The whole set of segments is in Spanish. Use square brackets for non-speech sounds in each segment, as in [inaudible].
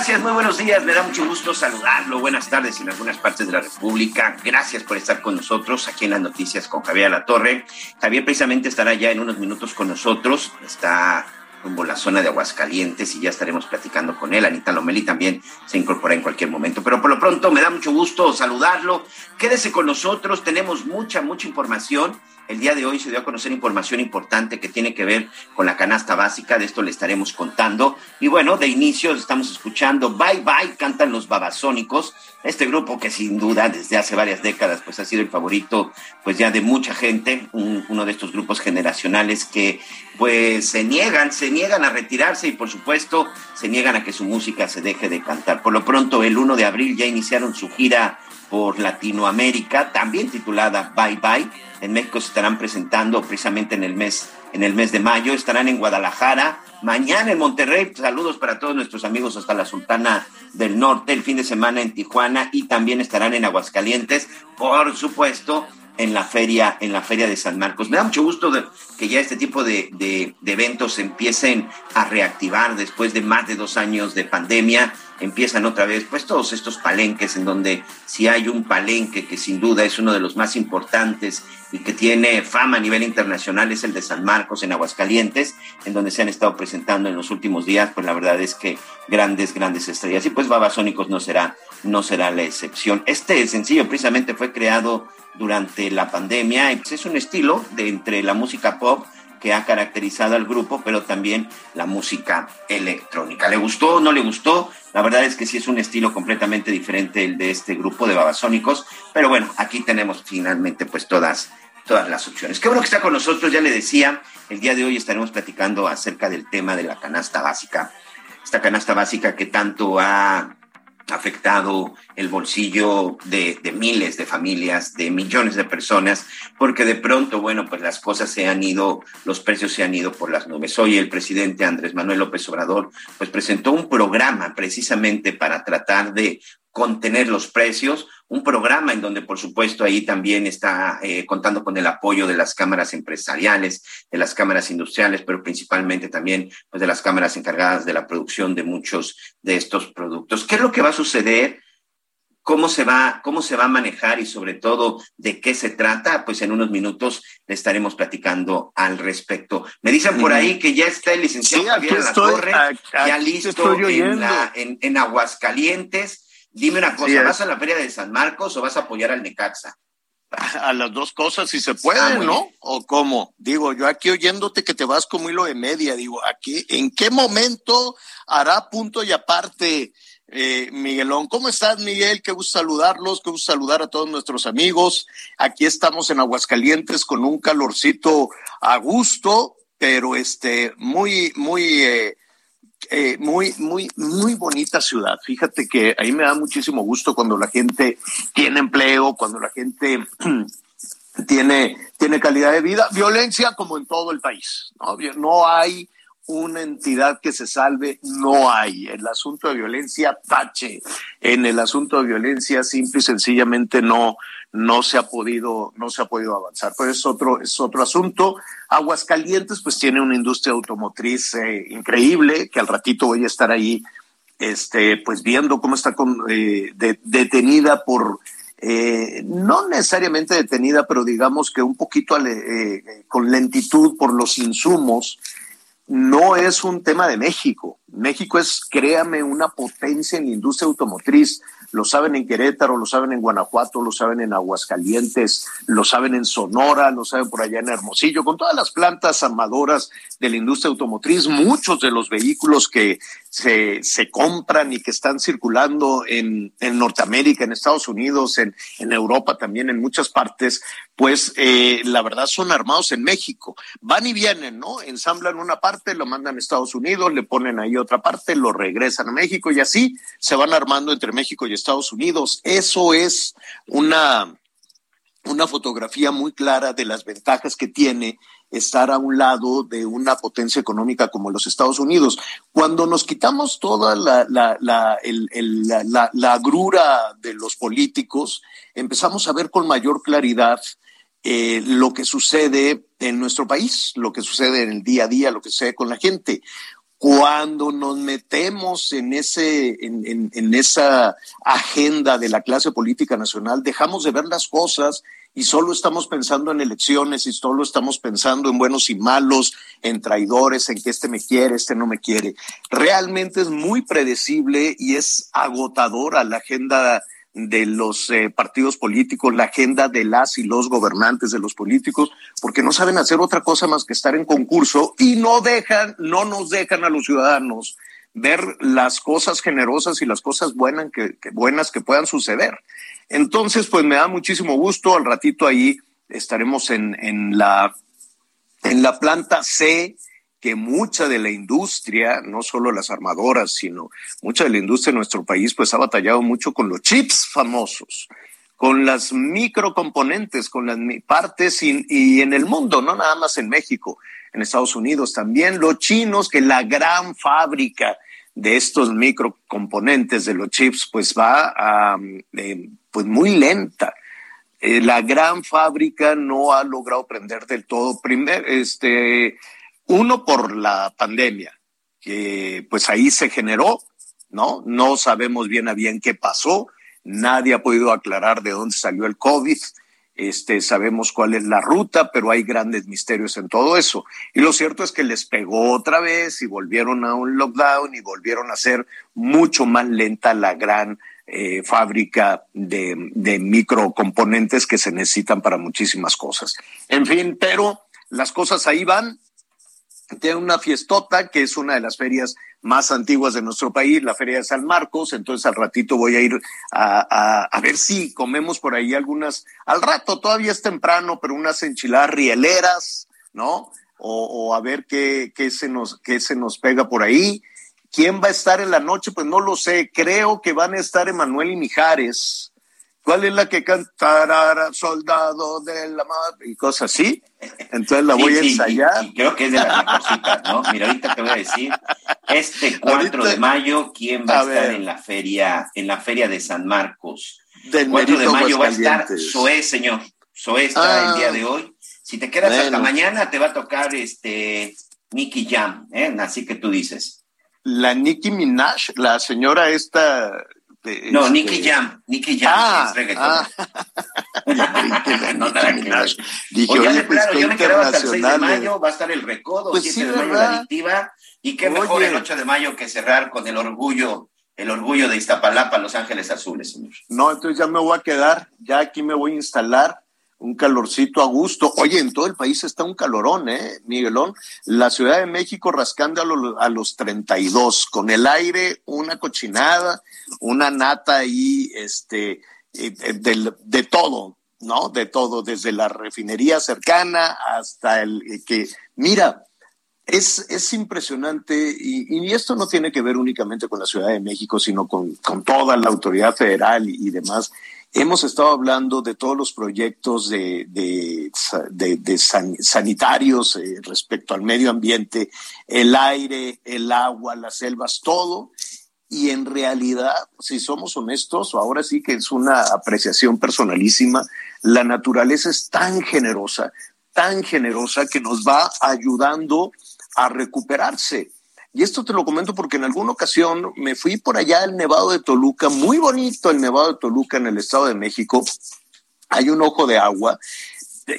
Gracias, muy buenos días. Me da mucho gusto saludarlo. Buenas tardes en algunas partes de la República. Gracias por estar con nosotros aquí en las noticias con Javier La Torre. Javier precisamente estará ya en unos minutos con nosotros. Está rumbo a la zona de Aguascalientes y ya estaremos platicando con él. Anita Lomeli también se incorpora en cualquier momento. Pero por lo pronto me da mucho gusto saludarlo. Quédese con nosotros, tenemos mucha, mucha información. El día de hoy se dio a conocer información importante que tiene que ver con la canasta básica, de esto le estaremos contando. Y bueno, de inicio estamos escuchando Bye Bye, cantan los babasónicos, este grupo que sin duda desde hace varias décadas pues ha sido el favorito pues ya de mucha gente, un- uno de estos grupos generacionales que pues se niegan, se niegan a retirarse y por supuesto se niegan a que su música se deje de cantar. Por lo pronto el 1 de abril ya iniciaron su gira por Latinoamérica, también titulada Bye Bye. En México se estarán presentando precisamente en el mes, en el mes de mayo. Estarán en Guadalajara, mañana en Monterrey. Saludos para todos nuestros amigos hasta la Sultana del Norte. El fin de semana en Tijuana y también estarán en Aguascalientes, por supuesto, en la feria, en la feria de San Marcos. Me da mucho gusto que ya este tipo de, de- de eventos empiecen a reactivar después de más de dos años de pandemia. Empiezan otra vez, pues todos estos palenques en donde si hay un palenque que sin duda es uno de los más importantes y que tiene fama a nivel internacional es el de San Marcos en Aguascalientes, en donde se han estado presentando en los últimos días, pues la verdad es que grandes, grandes estrellas. Y pues Babasónicos no será, no será la excepción. Este sencillo precisamente fue creado durante la pandemia y pues, es un estilo de entre la música pop que ha caracterizado al grupo, pero también la música electrónica. ¿Le gustó o no le gustó? La verdad es que sí es un estilo completamente diferente el de este grupo de babasónicos, pero bueno, aquí tenemos finalmente pues todas, todas las opciones. Qué bueno que está con nosotros, ya le decía, el día de hoy estaremos platicando acerca del tema de la canasta básica, esta canasta básica que tanto ha afectado el bolsillo de, miles de familias, de millones de personas, porque de pronto, bueno, pues las cosas se han ido, los precios se han ido por las nubes. Hoy el presidente Andrés Manuel López Obrador, pues presentó un programa precisamente para tratar de contener los precios, un programa en donde por supuesto ahí también está eh, contando con el apoyo de las cámaras empresariales, de las cámaras industriales, pero principalmente también pues, de las cámaras encargadas de la producción de muchos de estos productos. ¿Qué es lo que va a suceder? ¿Cómo se, va, ¿Cómo se va a manejar y sobre todo de qué se trata? Pues en unos minutos le estaremos platicando al respecto. Me dicen por ahí que ya está el licenciado Sí, Javier La Torre, ya listo en, la- en- en Aguascalientes. Dime una cosa, Sí. ¿vas a la feria de San Marcos o vas a apoyar al Necaxa? [laughs] A las dos cosas, si se puede, Ah, ¿no? bien. ¿O cómo? Digo, yo aquí oyéndote que te vas como hilo de media, digo, aquí, ¿en qué momento hará punto y aparte, eh, Miguelón? ¿Cómo estás, Miguel? Qué gusto saludarlos, qué gusto saludar a todos nuestros amigos. Aquí estamos en Aguascalientes con un calorcito a gusto, pero este, muy, muy, eh, eh, muy, muy, muy bonita ciudad. Fíjate que ahí me da muchísimo gusto cuando la gente tiene empleo, cuando la gente [clears throat] tiene, tiene calidad de vida. Violencia como en todo el país. No, no hay una entidad que se salve, no hay. El asunto de violencia, tache. En el asunto de violencia, simple y sencillamente no, no se ha podido, no se ha podido avanzar. Pero es otro, es otro asunto. Aguascalientes, pues tiene una industria automotriz eh, increíble, que al ratito voy a estar ahí, este, pues viendo cómo está con, eh, de, detenida por eh, no necesariamente detenida, pero digamos que un poquito eh, con lentitud por los insumos, no es un tema de México. México es, créame, una potencia en la industria automotriz lo saben en Querétaro, lo saben en Guanajuato, lo saben en Aguascalientes, lo saben en Sonora, lo saben por allá en Hermosillo, con todas las plantas armadoras de la industria automotriz, muchos de los vehículos que se, se compran y que están circulando en, en Norteamérica, en Estados Unidos, en, en Europa también, en muchas partes, pues eh, la verdad son armados en México. Van y vienen, ¿no? Ensamblan una parte, lo mandan a Estados Unidos, le ponen ahí otra parte, lo regresan a México y así se van armando entre México y Estados Unidos. Eso es una, una fotografía muy clara de las ventajas que tiene estar a un lado de una potencia económica como los Estados Unidos. Cuando nos quitamos toda la, la, la, de los políticos, empezamos a ver con mayor claridad eh, lo que sucede en nuestro país, lo que sucede en el día a día, lo que sucede con la gente cuando nos metemos en, ese, en, esa agenda de la clase política nacional, dejamos de ver las cosas y solo estamos pensando en elecciones y solo estamos pensando en buenos y malos, en traidores, en que este me quiere, este no me quiere. Realmente es muy predecible y es agotadora la agenda de los eh, partidos políticos, la agenda de las y los gobernantes de los políticos, porque no saben hacer otra cosa más que estar en concurso y no dejan, no nos dejan a los ciudadanos ver las cosas generosas y las cosas buenas que, que buenas que puedan suceder. Entonces, pues me da muchísimo gusto. Al ratito ahí estaremos en, en la en la planta C que mucha de la industria, no solo las armadoras, sino mucha de la industria de nuestro país, pues ha batallado mucho con los chips famosos, con las microcomponentes, con las partes y, en el mundo, no nada más en México, en Estados Unidos también, los chinos, que la gran fábrica de estos microcomponentes de los chips, pues va a, eh, pues muy lenta. Eh, la gran fábrica no ha logrado prender del todo. Primer, este, uno por la pandemia, que pues ahí se generó, ¿no? No sabemos bien a bien qué pasó, nadie ha podido aclarar de dónde salió el COVID, este, sabemos cuál es la ruta, pero hay grandes misterios en todo eso. Y lo cierto es que les pegó otra vez y volvieron a un lockdown y volvieron a ser mucho más lenta la gran eh, fábrica de, de microcomponentes que se necesitan para muchísimas cosas. En fin, pero las cosas ahí van, tiene una fiestota que es una de las ferias más antiguas de nuestro país, la Feria de San Marcos. Entonces al ratito voy a ir a, a, a, ver si comemos por ahí algunas, al rato todavía es temprano, pero unas enchiladas rieleras, ¿no? O, o a ver qué, qué, se nos, qué se nos pega por ahí. ¿Quién va a estar en la noche? Pues no lo sé. Creo que van a estar Emanuel y Mijares ¿Cuál es la que cantará soldado de la madre? Y cosas así. Entonces la Sí, voy a ensayar. y- y creo que es de las mejorcitas, ¿no? Mira, ahorita te voy a decir, este [laughs] 4 Ahorita- de mayo, ¿quién va a, A estar ver. en la feria, en la feria de San Marcos? Del 4 de mayo va a estar. Zoé, señor. Zoé está Ah. el día de hoy. Si te quedas hasta mañana, te va a tocar este Nicky Jam, ¿eh? Así que tú dices. La Nicki Minaj, la señora esta. De- No, este- Nicky Jam, Nicky Jam Ah, es reggaetón. ah. [laughs] [laughs] No, nada. Dije, Oye, oye, pues claro, yo me quedaba hasta el 6 de eh. mayo, va a estar el recodo, Pues 7 sí, de mayo ¿verdad? la adictiva, y qué mejor el 8 de mayo que cerrar con el orgullo, el orgullo de Iztapalapa, Los Ángeles Azules, señor. No, entonces ya me voy a quedar, ya aquí me voy a instalar un calorcito a gusto. Oye, en todo el país está un calorón, ¿eh, Miguelón? La Ciudad de México rascando a, lo- a los 32, con el aire, una cochinada, una nata ahí, este, eh, de, todo, ¿no? De todo, desde la refinería cercana hasta el eh, que, mira, es, es impresionante y, esto no tiene que ver únicamente con la Ciudad de México, sino con, con toda la autoridad federal y, demás. Hemos estado hablando de todos los proyectos de, de- de san- sanitarios eh, respecto al medio ambiente, el aire, el agua, las selvas, todo. Y en realidad, si somos honestos, ahora sí que es una apreciación personalísima, la naturaleza es tan generosa, tan generosa que nos va ayudando a recuperarse. Y esto te lo comento porque en alguna ocasión me fui por allá al Nevado de Toluca, muy bonito el Nevado de Toluca en el Estado de México. Hay un ojo de agua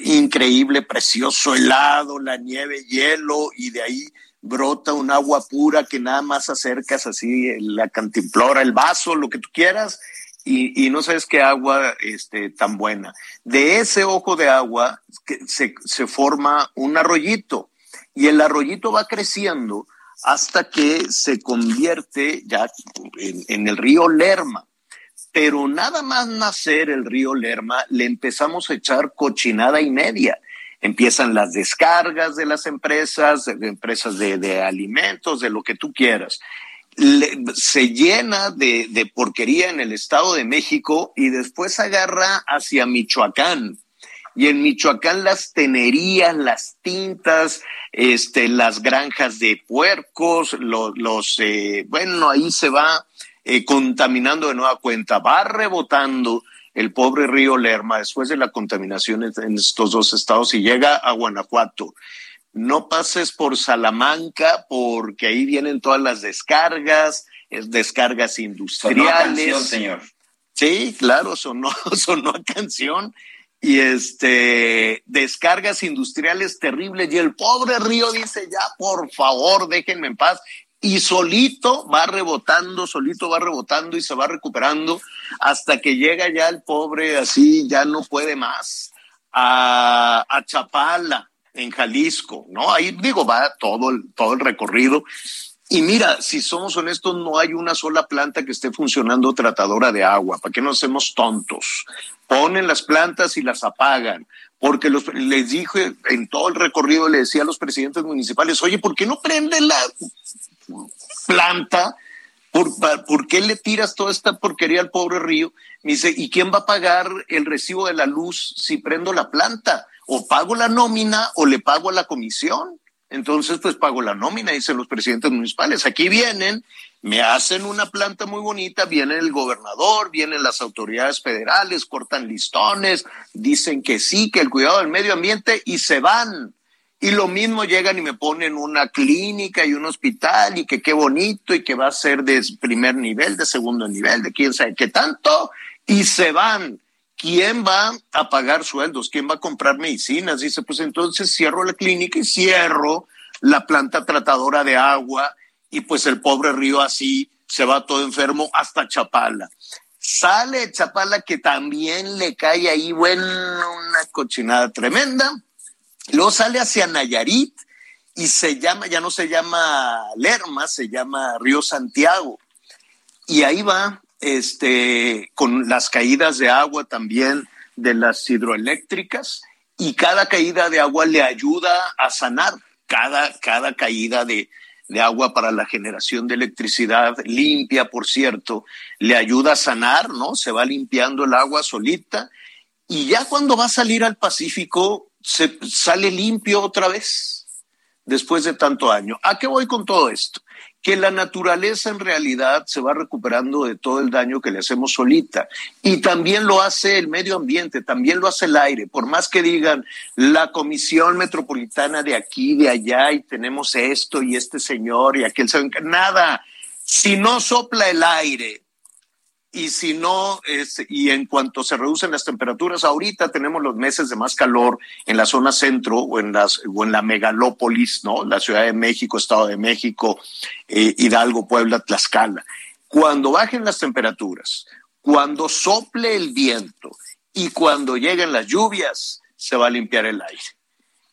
increíble, precioso, helado, la nieve, hielo, y de ahí brota un agua pura que nada más acercas así, la cantimplora, el vaso, lo que tú quieras, y, y no sabes qué agua este, tan buena. De ese ojo de agua que se, se forma un arroyito, y el arroyito va creciendo hasta que se convierte ya en, en, el río Lerma. Pero nada más nacer el río Lerma, le empezamos a echar cochinada y media. Empiezan las descargas de las empresas, de empresas de, de alimentos, de lo que tú quieras. Se llena de, de porquería en el Estado de México y después agarra hacia Michoacán y en Michoacán las tenerías, las tintas, este, las granjas de puercos, los, los eh, bueno, ahí se va eh, contaminando de nueva cuenta, va rebotando el pobre río Lerma después de la contaminación en estos dos estados y llega a Guanajuato. No pases por Salamanca porque ahí vienen todas las descargas, es descargas industriales. Sonó canción, señor. Sí, claro, sonó, [laughs] sonó canción y este descargas industriales terribles y el pobre río dice ya por favor déjenme en paz y solito va rebotando, solito va rebotando y se va recuperando hasta que llega ya el pobre así ya no puede más a, a Chapala en Jalisco, ¿no? Ahí digo va todo el, todo el recorrido y mira, si somos honestos, no hay una sola planta que esté funcionando tratadora de agua. ¿Para qué no hacemos tontos? Ponen las plantas y las apagan. Porque les dije en todo el recorrido, le decía a los presidentes municipales, oye, ¿por qué no prenden la planta? ¿Por, ¿Por qué le tiras toda esta porquería al pobre río? Me dice, ¿y quién va a pagar el recibo de la luz si prendo la planta? O pago la nómina o le pago a la comisión entonces pues pago la nómina, dicen los presidentes municipales. Aquí vienen, me hacen una planta muy bonita, viene el gobernador, vienen las autoridades federales, cortan listones, dicen que sí, que el cuidado del medio ambiente y se van. Y lo mismo llegan y me ponen una clínica y un hospital y que qué bonito y que va a ser de primer nivel, de segundo nivel, de quién sabe qué tanto, y se van. ¿quién va a pagar sueldos? ¿Quién va a comprar medicinas? Dice, pues entonces cierro la clínica y cierro la planta tratadora de agua y pues el pobre río así se va todo enfermo hasta Chapala. Sale Chapala que también le cae ahí, bueno, una cochinada tremenda. Luego sale hacia Nayarit y se llama, ya no se llama Lerma, se llama Río Santiago. Y ahí va este, con las caídas de agua también de las hidroeléctricas y cada caída de agua le ayuda a sanar, cada, cada caída de, de agua para la generación de electricidad limpia, por cierto, le ayuda a sanar, ¿no? Se va limpiando el agua solita y ya cuando va a salir al Pacífico se sale limpio otra vez después de tanto año. ¿A qué voy con todo esto? que la naturaleza en realidad se va recuperando de todo el daño que le hacemos solita. Y también lo hace el medio ambiente, también lo hace el aire. Por más que digan la comisión metropolitana de aquí, de allá, y tenemos esto y este señor y aquel, nada. Si no sopla el aire, y si no, y en cuanto se reducen las temperaturas, ahorita tenemos los meses de más calor en la zona centro o en, las, o en la megalópolis, ¿no? La Ciudad de México, Estado de México, eh, Hidalgo, Puebla, Tlaxcala. Cuando bajen las temperaturas, cuando sople el viento y cuando lleguen las lluvias, se va a limpiar el aire.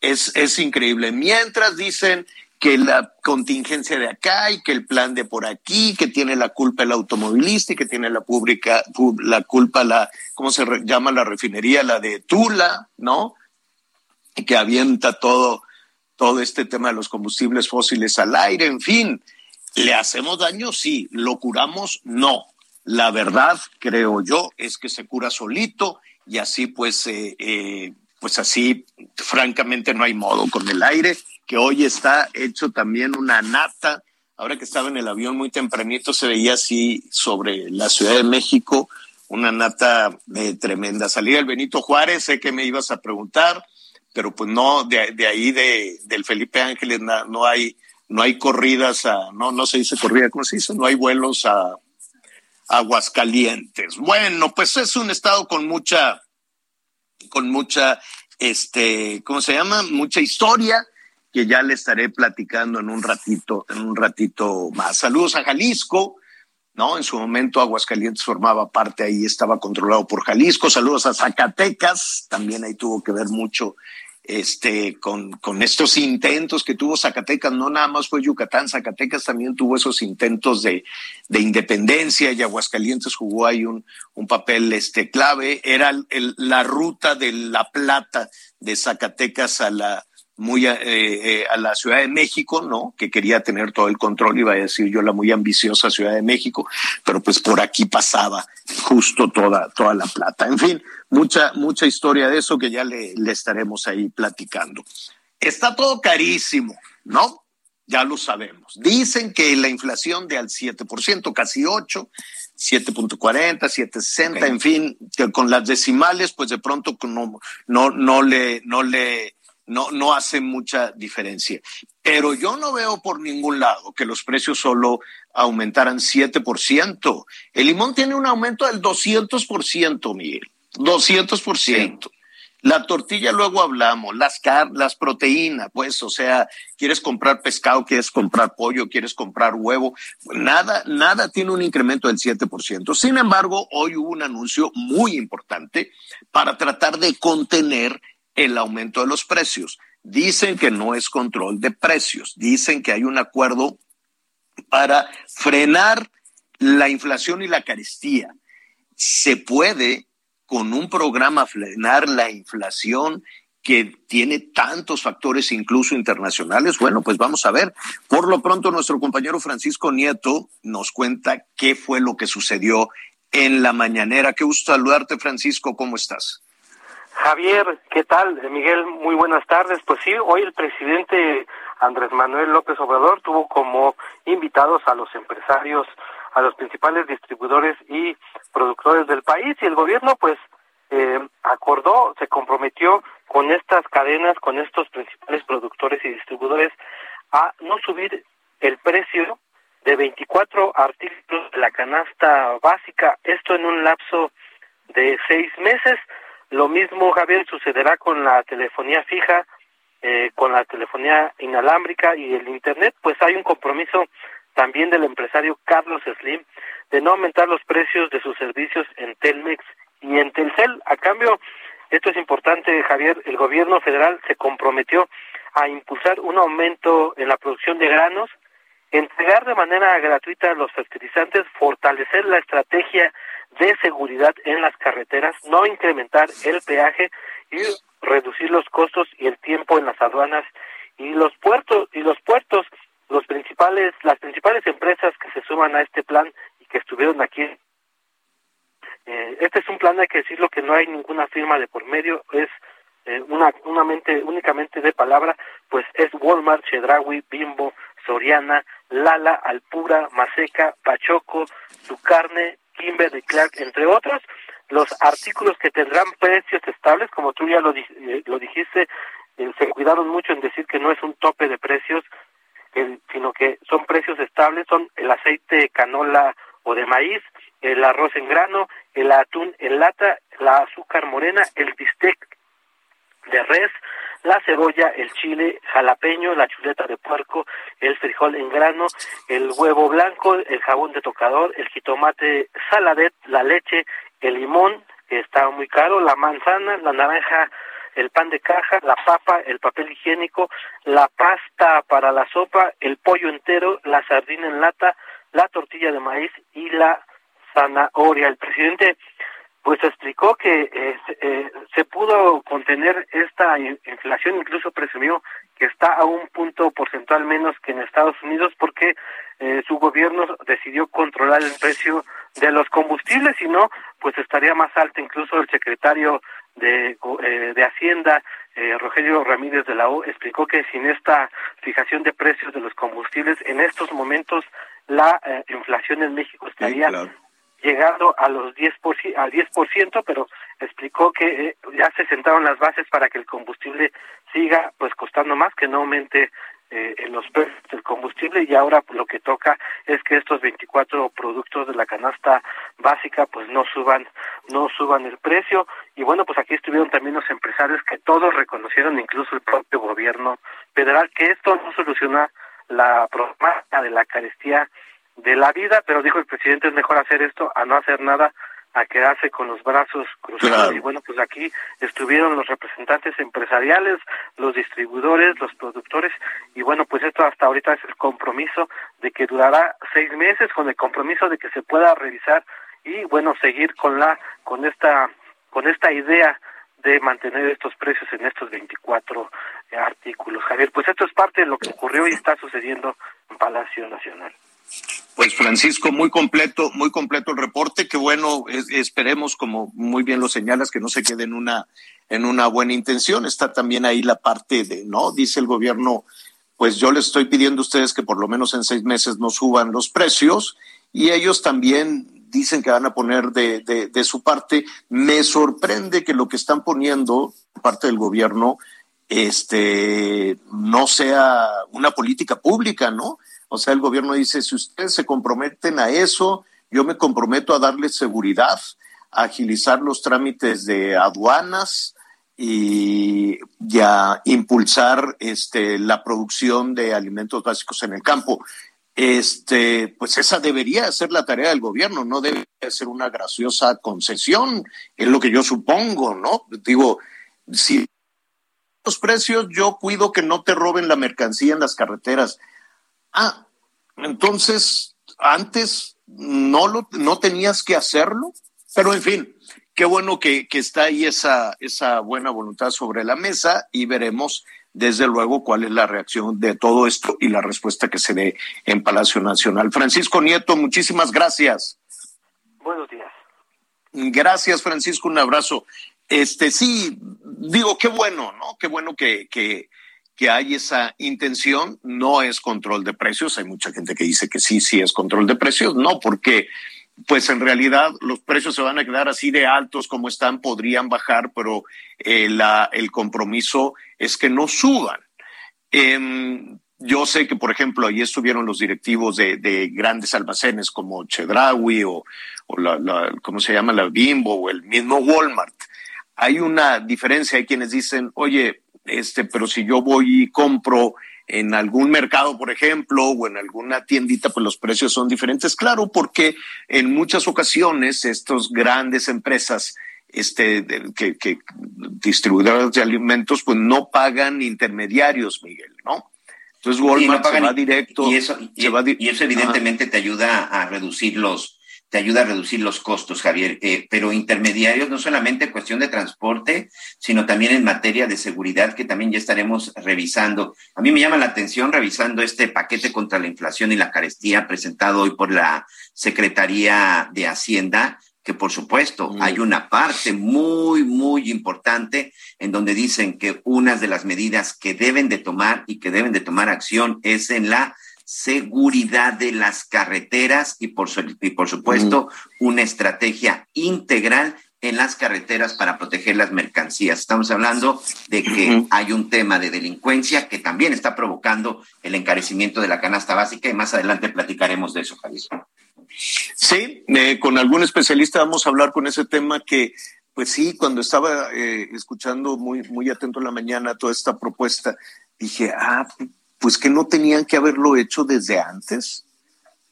Es, es increíble. Mientras dicen que la contingencia de acá y que el plan de por aquí, que tiene la culpa el automovilista y que tiene la pública, la culpa la, ¿cómo se llama la refinería? La de Tula, ¿no? Que avienta todo, todo este tema de los combustibles fósiles al aire, en fin. ¿Le hacemos daño? Sí. ¿Lo curamos? No. La verdad, creo yo, es que se cura solito y así pues, eh, eh, pues así, francamente no hay modo con el aire que hoy está hecho también una nata. Ahora que estaba en el avión muy tempranito se veía así sobre la Ciudad de México, una nata eh, tremenda. Salí del Benito Juárez, sé que me ibas a preguntar, pero pues no, de, ahí de, del Felipe Ángeles no hay, no hay corridas a, no, no se dice corrida, ¿cómo se dice? No hay vuelos a Aguascalientes. Bueno, pues es un estado con mucha, con mucha, este, ¿cómo se llama? Mucha historia que ya le estaré platicando en un ratito, en un ratito más. Saludos a Jalisco, ¿no? En su momento Aguascalientes formaba parte ahí, estaba controlado por Jalisco. Saludos a Zacatecas, también ahí tuvo que ver mucho este, con, con estos intentos que tuvo Zacatecas, no nada más fue Yucatán, Zacatecas también tuvo esos intentos de, de independencia y Aguascalientes jugó ahí un, un papel este, clave. Era la ruta de la plata de Zacatecas a la, muy eh, eh, a la Ciudad de México, ¿no? Que quería tener todo el control, iba a decir yo la muy ambiciosa Ciudad de México, pero pues por aquí pasaba justo toda, toda la plata. En fin, mucha, mucha historia de eso que ya le, le estaremos ahí platicando. Está todo carísimo, ¿no? Ya lo sabemos. Dicen que la inflación de al 7%, casi 8, 7.40, 7.60, okay. en fin, que con las decimales, pues de pronto no, no, no le, no le, no, no hace mucha diferencia. Pero yo no veo por ningún lado que los precios solo aumentaran 7%. El limón tiene un aumento del 200%, Miguel. 200%. Sí. La tortilla luego hablamos, las car las proteínas, pues, o sea, quieres comprar pescado, quieres comprar pollo, quieres comprar huevo, nada, nada tiene un incremento del 7%. Sin embargo, hoy hubo un anuncio muy importante para tratar de contener el aumento de los precios. Dicen que no es control de precios, dicen que hay un acuerdo para frenar la inflación y la carestía. Se puede con un programa frenar la inflación que tiene tantos factores, incluso internacionales. Bueno, pues vamos a ver. Por lo pronto, nuestro compañero Francisco Nieto nos cuenta qué fue lo que sucedió en la mañanera. Qué gusto saludarte, Francisco. ¿Cómo estás? Javier, ¿qué tal? Miguel, muy buenas tardes. Pues sí, hoy el presidente Andrés Manuel López Obrador tuvo como invitados a los empresarios, a los principales distribuidores y productores del país y el gobierno pues eh, acordó, se comprometió con estas cadenas, con estos principales productores y distribuidores a no subir el precio de 24 artículos de la canasta básica, esto en un lapso de seis meses. Lo mismo, Javier, sucederá con la telefonía fija, eh, con la telefonía inalámbrica y el Internet, pues hay un compromiso también del empresario Carlos Slim de no aumentar los precios de sus servicios en Telmex y en Telcel. A cambio, esto es importante, Javier, el gobierno federal se comprometió a impulsar un aumento en la producción de granos, entregar de manera gratuita los fertilizantes, fortalecer la estrategia de seguridad en las carreteras, no incrementar el peaje y reducir los costos y el tiempo en las aduanas y los puertos y los puertos los principales las principales empresas que se suman a este plan y que estuvieron aquí. Eh, este es un plan hay que decirlo que no hay ninguna firma de por medio es eh, una, una mente, únicamente de palabra pues es Walmart, Chedraui, Bimbo, Soriana, Lala, Alpura, Maseca, Pachoco, Su Carne, Kimberly Clark, entre otros, los artículos que tendrán precios estables, como tú ya lo, eh, lo dijiste, eh, se cuidaron mucho en decir que no es un tope de precios, eh, sino que son precios estables, son el aceite de canola o de maíz, el arroz en grano, el atún en lata, la azúcar morena, el bistec de res, la cebolla, el chile jalapeño, la chuleta de puerco, el frijol en grano, el huevo blanco, el jabón de tocador, el jitomate saladet, la leche, el limón, que está muy caro, la manzana, la naranja, el pan de caja, la papa, el papel higiénico, la pasta para la sopa, el pollo entero, la sardina en lata, la tortilla de maíz y la zanahoria. El presidente pues explicó que eh, eh, se pudo contener esta inflación, incluso presumió que está a un punto porcentual menos que en Estados Unidos porque eh, su gobierno decidió controlar el precio de los combustibles, y no, pues estaría más alto. Incluso el secretario de, eh, de Hacienda, eh, Rogelio Ramírez de la O, explicó que sin esta fijación de precios de los combustibles, en estos momentos la eh, inflación en México estaría sí, claro llegando a los 10%, al 10%, pero explicó que eh, ya se sentaron las bases para que el combustible siga pues costando más, que no aumente eh, en los precios del combustible. Y ahora lo que toca es que estos 24 productos de la canasta básica pues no suban no suban el precio. Y bueno pues aquí estuvieron también los empresarios que todos reconocieron incluso el propio gobierno federal que esto no soluciona la problemática de la carestía de la vida pero dijo el presidente es mejor hacer esto a no hacer nada a quedarse con los brazos cruzados. Claro. Y bueno, pues aquí estuvieron los representantes empresariales, los distribuidores, los productores, y bueno, pues esto hasta ahorita es el compromiso de que durará seis meses, con el compromiso de que se pueda revisar y bueno, seguir con la, con esta, con esta idea de mantener estos precios en estos 24 artículos. Javier, pues esto es parte de lo que ocurrió y está sucediendo en Palacio Nacional. Pues Francisco, muy completo, muy completo el reporte. Que bueno, es- esperemos, como muy bien lo señalas, que no se quede en una, en una buena intención. Está también ahí la parte de, ¿no? Dice el gobierno, pues yo les estoy pidiendo a ustedes que por lo menos en seis meses no suban los precios y ellos también dicen que van a poner de, de, de su parte. Me sorprende que lo que están poniendo parte del gobierno este no sea una política pública, ¿no? O sea, el gobierno dice, si ustedes se comprometen a eso, yo me comprometo a darles seguridad, a agilizar los trámites de aduanas y, y a impulsar este, la producción de alimentos básicos en el campo. Este, pues esa debería ser la tarea del gobierno, no debe ser una graciosa concesión, es lo que yo supongo, ¿no? Digo, si los precios, yo cuido que no te roben la mercancía en las carreteras. Ah, entonces antes no lo no tenías que hacerlo, pero en fin, qué bueno que, que está ahí esa, esa buena voluntad sobre la mesa y veremos desde luego cuál es la reacción de todo esto y la respuesta que se dé en Palacio Nacional. Francisco Nieto, muchísimas gracias. Buenos días. Gracias, Francisco, un abrazo. Este sí, digo, qué bueno, ¿no? Qué bueno que, que, que hay esa intención. No es control de precios. Hay mucha gente que dice que sí, sí es control de precios. No, porque pues en realidad los precios se van a quedar así de altos como están, podrían bajar, pero eh, la, el compromiso es que no suban. Em, yo sé que, por ejemplo, ahí estuvieron los directivos de, de grandes almacenes como Chedraui o, o la, la, ¿cómo se llama? La Bimbo o el mismo Walmart. Hay una diferencia, hay quienes dicen, oye, este, pero si yo voy y compro en algún mercado, por ejemplo, o en alguna tiendita, pues los precios son diferentes. Claro, porque en muchas ocasiones estas grandes empresas este, que, que distribuidoras de alimentos, pues no pagan intermediarios, Miguel, ¿no? Entonces Walmart no se va directo. Y eso, y, se va di- y eso evidentemente te ayuda a reducir los, te ayuda a reducir los costos, Javier. Eh, pero intermediarios no solamente en cuestión de transporte, sino también en materia de seguridad, que también ya estaremos revisando. A mí me llama la atención revisando este paquete contra la inflación y la carestía presentado hoy por la Secretaría de Hacienda, que por supuesto Mm. hay una parte muy, muy importante en donde dicen que unas de las medidas que deben de tomar y que deben de tomar acción es en la seguridad de las carreteras y por, su- y por supuesto una estrategia integral en las carreteras para proteger las mercancías. Estamos hablando de que hay un tema de delincuencia que también está provocando el encarecimiento de la canasta básica y más adelante platicaremos de eso, Javier. Sí, eh, con algún especialista vamos a hablar con ese tema que, pues sí, cuando estaba eh, escuchando muy, muy atento en la mañana toda esta propuesta, dije, ah, pues que no tenían que haberlo hecho desde antes,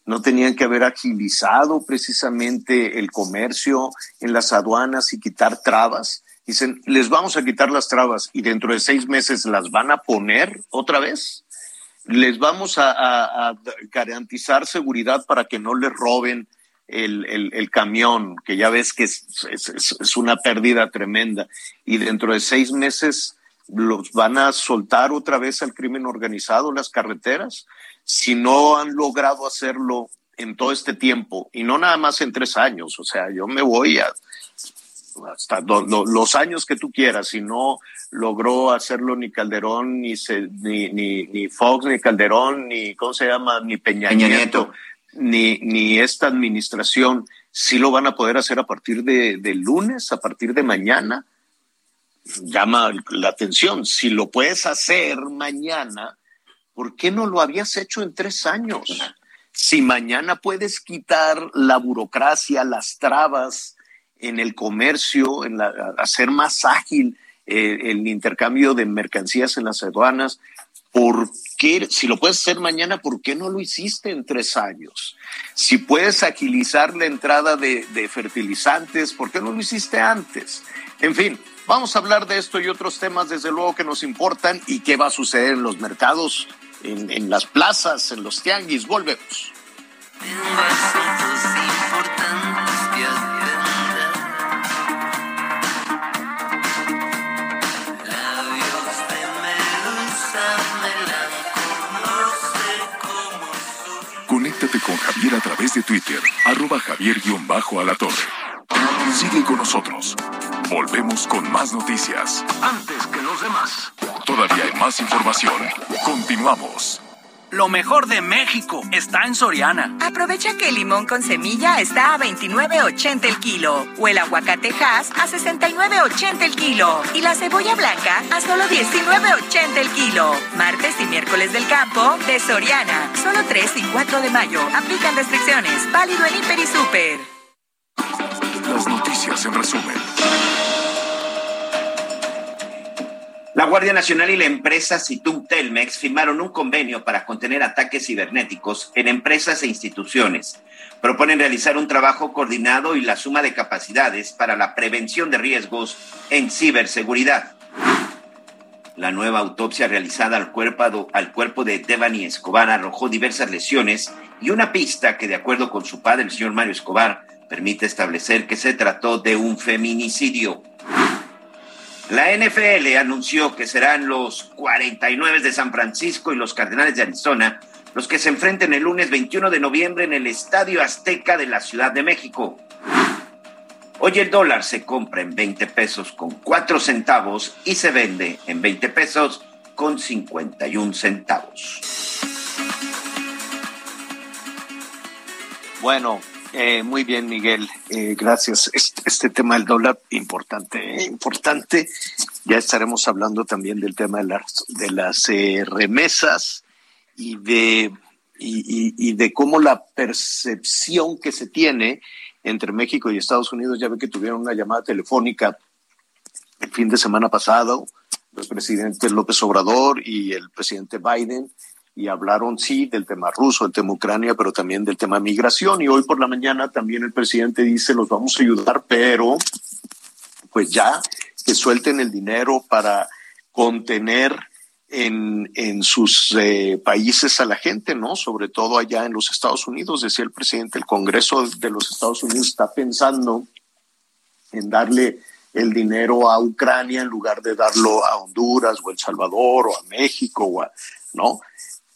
no tenían que haber agilizado precisamente el comercio en las aduanas y quitar trabas. Dicen, les vamos a quitar las trabas y dentro de seis meses las van a poner otra vez les vamos a, garantizar seguridad para que no les roben el, camión, que ya ves que es- es una pérdida tremenda. Y dentro de seis meses los van a soltar otra vez al crimen organizado las carreteras. Si no han logrado hacerlo en todo este tiempo, y no nada más en tres años, o sea, yo me voy a hasta do- los años que tú quieras, si no logró hacerlo ni Calderón, ni, se- ni, ni, ni Fox, ni Calderón, ni, ¿cómo se llama? Ni Peña, Peña Nieto, Nieto. Ni, ni esta administración, sí lo van a poder hacer a partir de, de lunes, a partir de mañana. Llama la atención. Si lo puedes hacer mañana, ¿por qué no lo habías hecho en tres años? Si mañana puedes quitar la burocracia, las trabas en el comercio, en hacer más ágil eh, el intercambio de mercancías en las aduanas, ¿por qué, si lo puedes hacer mañana, por qué no lo hiciste en tres años? Si puedes agilizar la entrada de fertilizantes, ¿por qué no lo hiciste antes? En fin, vamos a hablar de esto y otros temas, desde luego, que nos importan y qué va a suceder en los mercados, en, en las plazas, en los tianguis. Volvemos. Conéctate con Javier a través de Twitter, arroba javier-alatorre. Sigue con nosotros. Volvemos con más noticias. Antes que los demás. Todavía hay más información. Continuamos. Lo mejor de México está en Soriana. Aprovecha que el limón con semilla está a 29.80 el kilo o el aguacate Hass a 69.80 el kilo y la cebolla blanca a solo 19.80 el kilo. Martes y miércoles del campo de Soriana. Solo 3 y 4 de mayo. Aplican restricciones. Válido en Hiper y Super. Las noticias en resumen. La Guardia Nacional y la empresa Citum Telmex firmaron un convenio para contener ataques cibernéticos en empresas e instituciones. Proponen realizar un trabajo coordinado y la suma de capacidades para la prevención de riesgos en ciberseguridad. La nueva autopsia realizada al cuerpo, de Devani Escobar arrojó diversas lesiones y una pista que, de acuerdo con su padre, el señor Mario Escobar, permite establecer que se trató de un feminicidio. La NFL anunció que serán los 49 de San Francisco y los Cardenales de Arizona los que se enfrenten el lunes 21 de noviembre en el Estadio Azteca de la Ciudad de México. Hoy el dólar se compra en 20 pesos con 4 centavos y se vende en 20 pesos con 51 centavos. Bueno, eh, muy bien, Miguel. Eh, gracias. Este, este, tema del dólar, importante, eh, importante. Ya estaremos hablando también del tema de las, de las remesas y de, y, de cómo la percepción que se tiene entre México y Estados Unidos, ya ve que tuvieron una llamada telefónica el fin de semana pasado, el presidente López Obrador y el presidente Biden, y hablaron, sí, del tema ruso, del tema Ucrania, pero también del tema migración. Y hoy por la mañana también el presidente dice, los vamos a ayudar, pero pues ya que suelten el dinero para contener en, en sus eh, países a la gente, ¿no? Sobre todo allá en los Estados Unidos, decía el presidente, el Congreso de los Estados Unidos está pensando en darle el dinero a Ucrania en lugar de darlo a Honduras o El Salvador o a México o a, ¿no?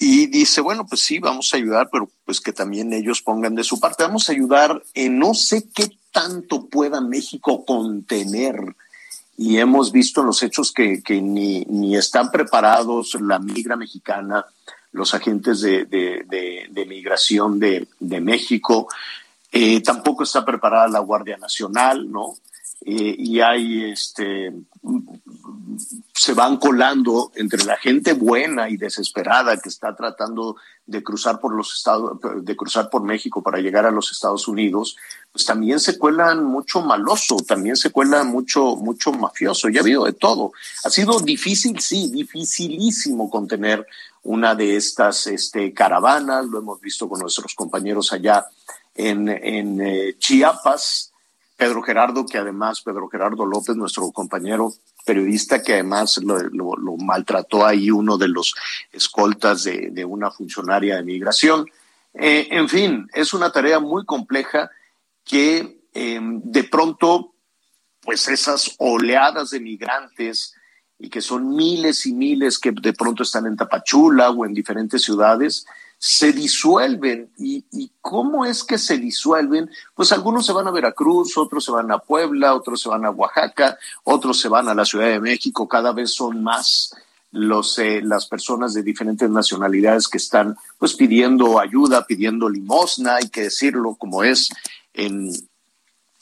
Y dice, bueno, pues sí, vamos a ayudar, pero pues que también ellos pongan de su parte. Vamos a ayudar en no sé qué tanto pueda México contener. Y hemos visto los hechos que, que ni, ni están preparados la migra mexicana, los agentes de, de, de, de migración de, de México, eh, tampoco está preparada la Guardia Nacional, ¿no? Eh, y hay este se van colando entre la gente buena y desesperada que está tratando de cruzar por los estados de cruzar por México para llegar a los Estados Unidos pues también se cuelan mucho maloso también se cuela mucho mucho mafioso ya ha habido de todo. Ha sido difícil sí dificilísimo contener una de estas este caravanas lo hemos visto con nuestros compañeros allá en en eh, Chiapas Pedro Gerardo, que además, Pedro Gerardo López, nuestro compañero periodista, que además lo, maltrató ahí uno de los escoltas de, una funcionaria de migración. Eh, en fin, es una tarea muy compleja que eh, de pronto, pues esas oleadas de migrantes y que son miles y miles que de pronto están en Tapachula o en diferentes ciudades, se disuelven. ¿Y, ¿Y, cómo es que se disuelven? Pues algunos se van a Veracruz, otros se van a Puebla, otros se van a Oaxaca, otros se van a la Ciudad de México. Cada vez son más los, eh, las personas de diferentes nacionalidades que están pues pidiendo ayuda, pidiendo limosna, hay que decirlo como es, en,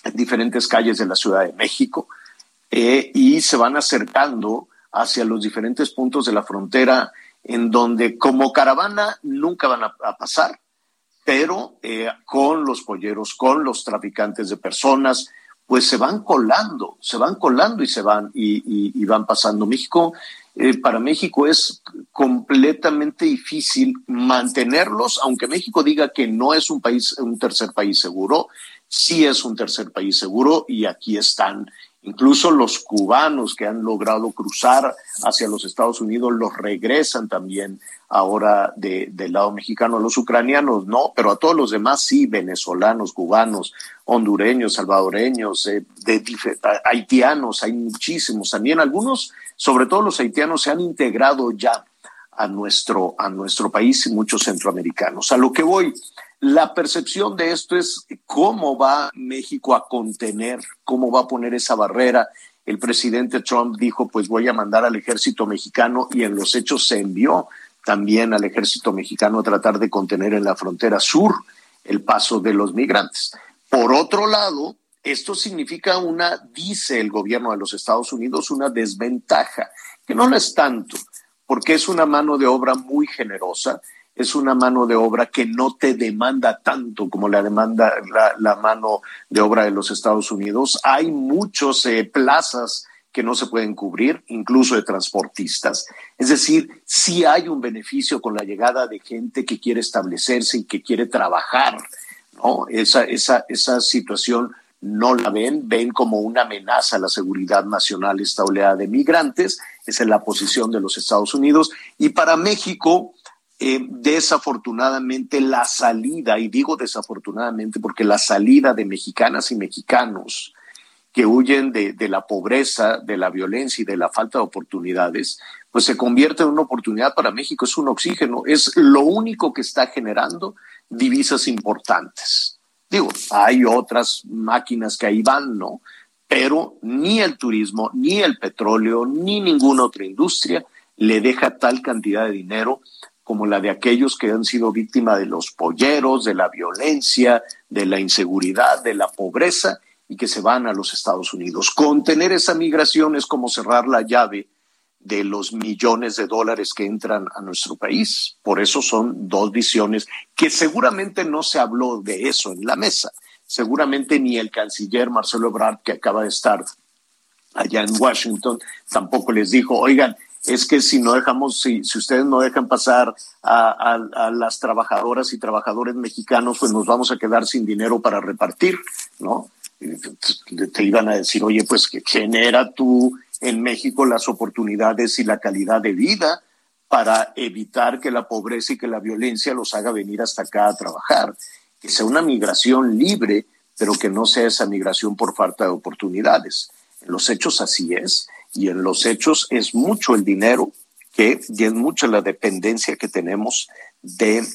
en diferentes calles de la Ciudad de México. Eh, y se van acercando hacia los diferentes puntos de la frontera en donde como caravana nunca van a, pasar, pero eh, con los polleros, con los traficantes de personas, pues se van colando, se van colando y se van y van pasando. México, eh, para México es completamente difícil mantenerlos, aunque México diga que no es un país, un tercer país seguro, sí es un tercer país seguro y aquí están. Incluso los cubanos que han logrado cruzar hacia los Estados Unidos los regresan también ahora de- del lado mexicano. Los ucranianos no, pero a todos los demás sí, venezolanos, cubanos, hondureños, salvadoreños, eh, a- haitianos, hay muchísimos. También algunos, sobre todo los haitianos, se han integrado ya a nuestro, a nuestro país y muchos centroamericanos. A lo que voy, la percepción de esto es cómo va México a contener, cómo va a poner esa barrera. El presidente Trump dijo, pues voy a mandar al ejército mexicano y en los hechos se envió también al ejército mexicano a tratar de contener en la frontera sur el paso de los migrantes. Por otro lado, esto significa una, dice el gobierno de los Estados Unidos, una desventaja, que no lo es tanto, porque es una mano de obra muy generosa, es una mano de obra que no te demanda tanto como la demanda la, mano de obra de los Estados Unidos. Hay muchos eh, plazas que no se pueden cubrir, incluso de transportistas. Es decir, sí hay un beneficio con la llegada de gente que quiere establecerse y que quiere trabajar. Esa, esa, esa situación no la ven, ven como una amenaza a la seguridad nacional esta oleada de migrantes. Esa es la posición de los Estados Unidos. Y para México, eh, desafortunadamente la salida, y digo desafortunadamente porque la salida de mexicanas y mexicanos que huyen de, de, la pobreza, de la violencia y de la falta de oportunidades, pues se convierte en una oportunidad para México, es un oxígeno, es lo único que está generando divisas importantes. Digo, hay otras máquinas que ahí van, ¿no? Pero ni el turismo, ni el petróleo, ni ninguna otra industria le deja tal cantidad de dinero como la de aquellos que han sido víctimas de los polleros, de la violencia, de la inseguridad, de la pobreza y que se van a los Estados Unidos. Contener esa migración es como cerrar la llave de los millones de dólares que entran a nuestro país. Por eso son dos visiones que seguramente no se habló de eso en la mesa. Seguramente ni el canciller Marcelo Ebrard, que acaba de estar allá en Washington, tampoco les dijo, oigan, es que si no dejamos, si, si ustedes no dejan pasar a, las trabajadoras y trabajadores mexicanos, pues nos vamos a quedar sin dinero para repartir, ¿no? Te iban a decir, oye, pues que genera tú en México las oportunidades y la calidad de vida para evitar que la pobreza y que la violencia los haga venir hasta acá a trabajar, que sea una migración libre, pero que no sea esa migración por falta de oportunidades. En los hechos así es, y en los hechos es mucho el dinero que, y es mucha la dependencia que tenemos de,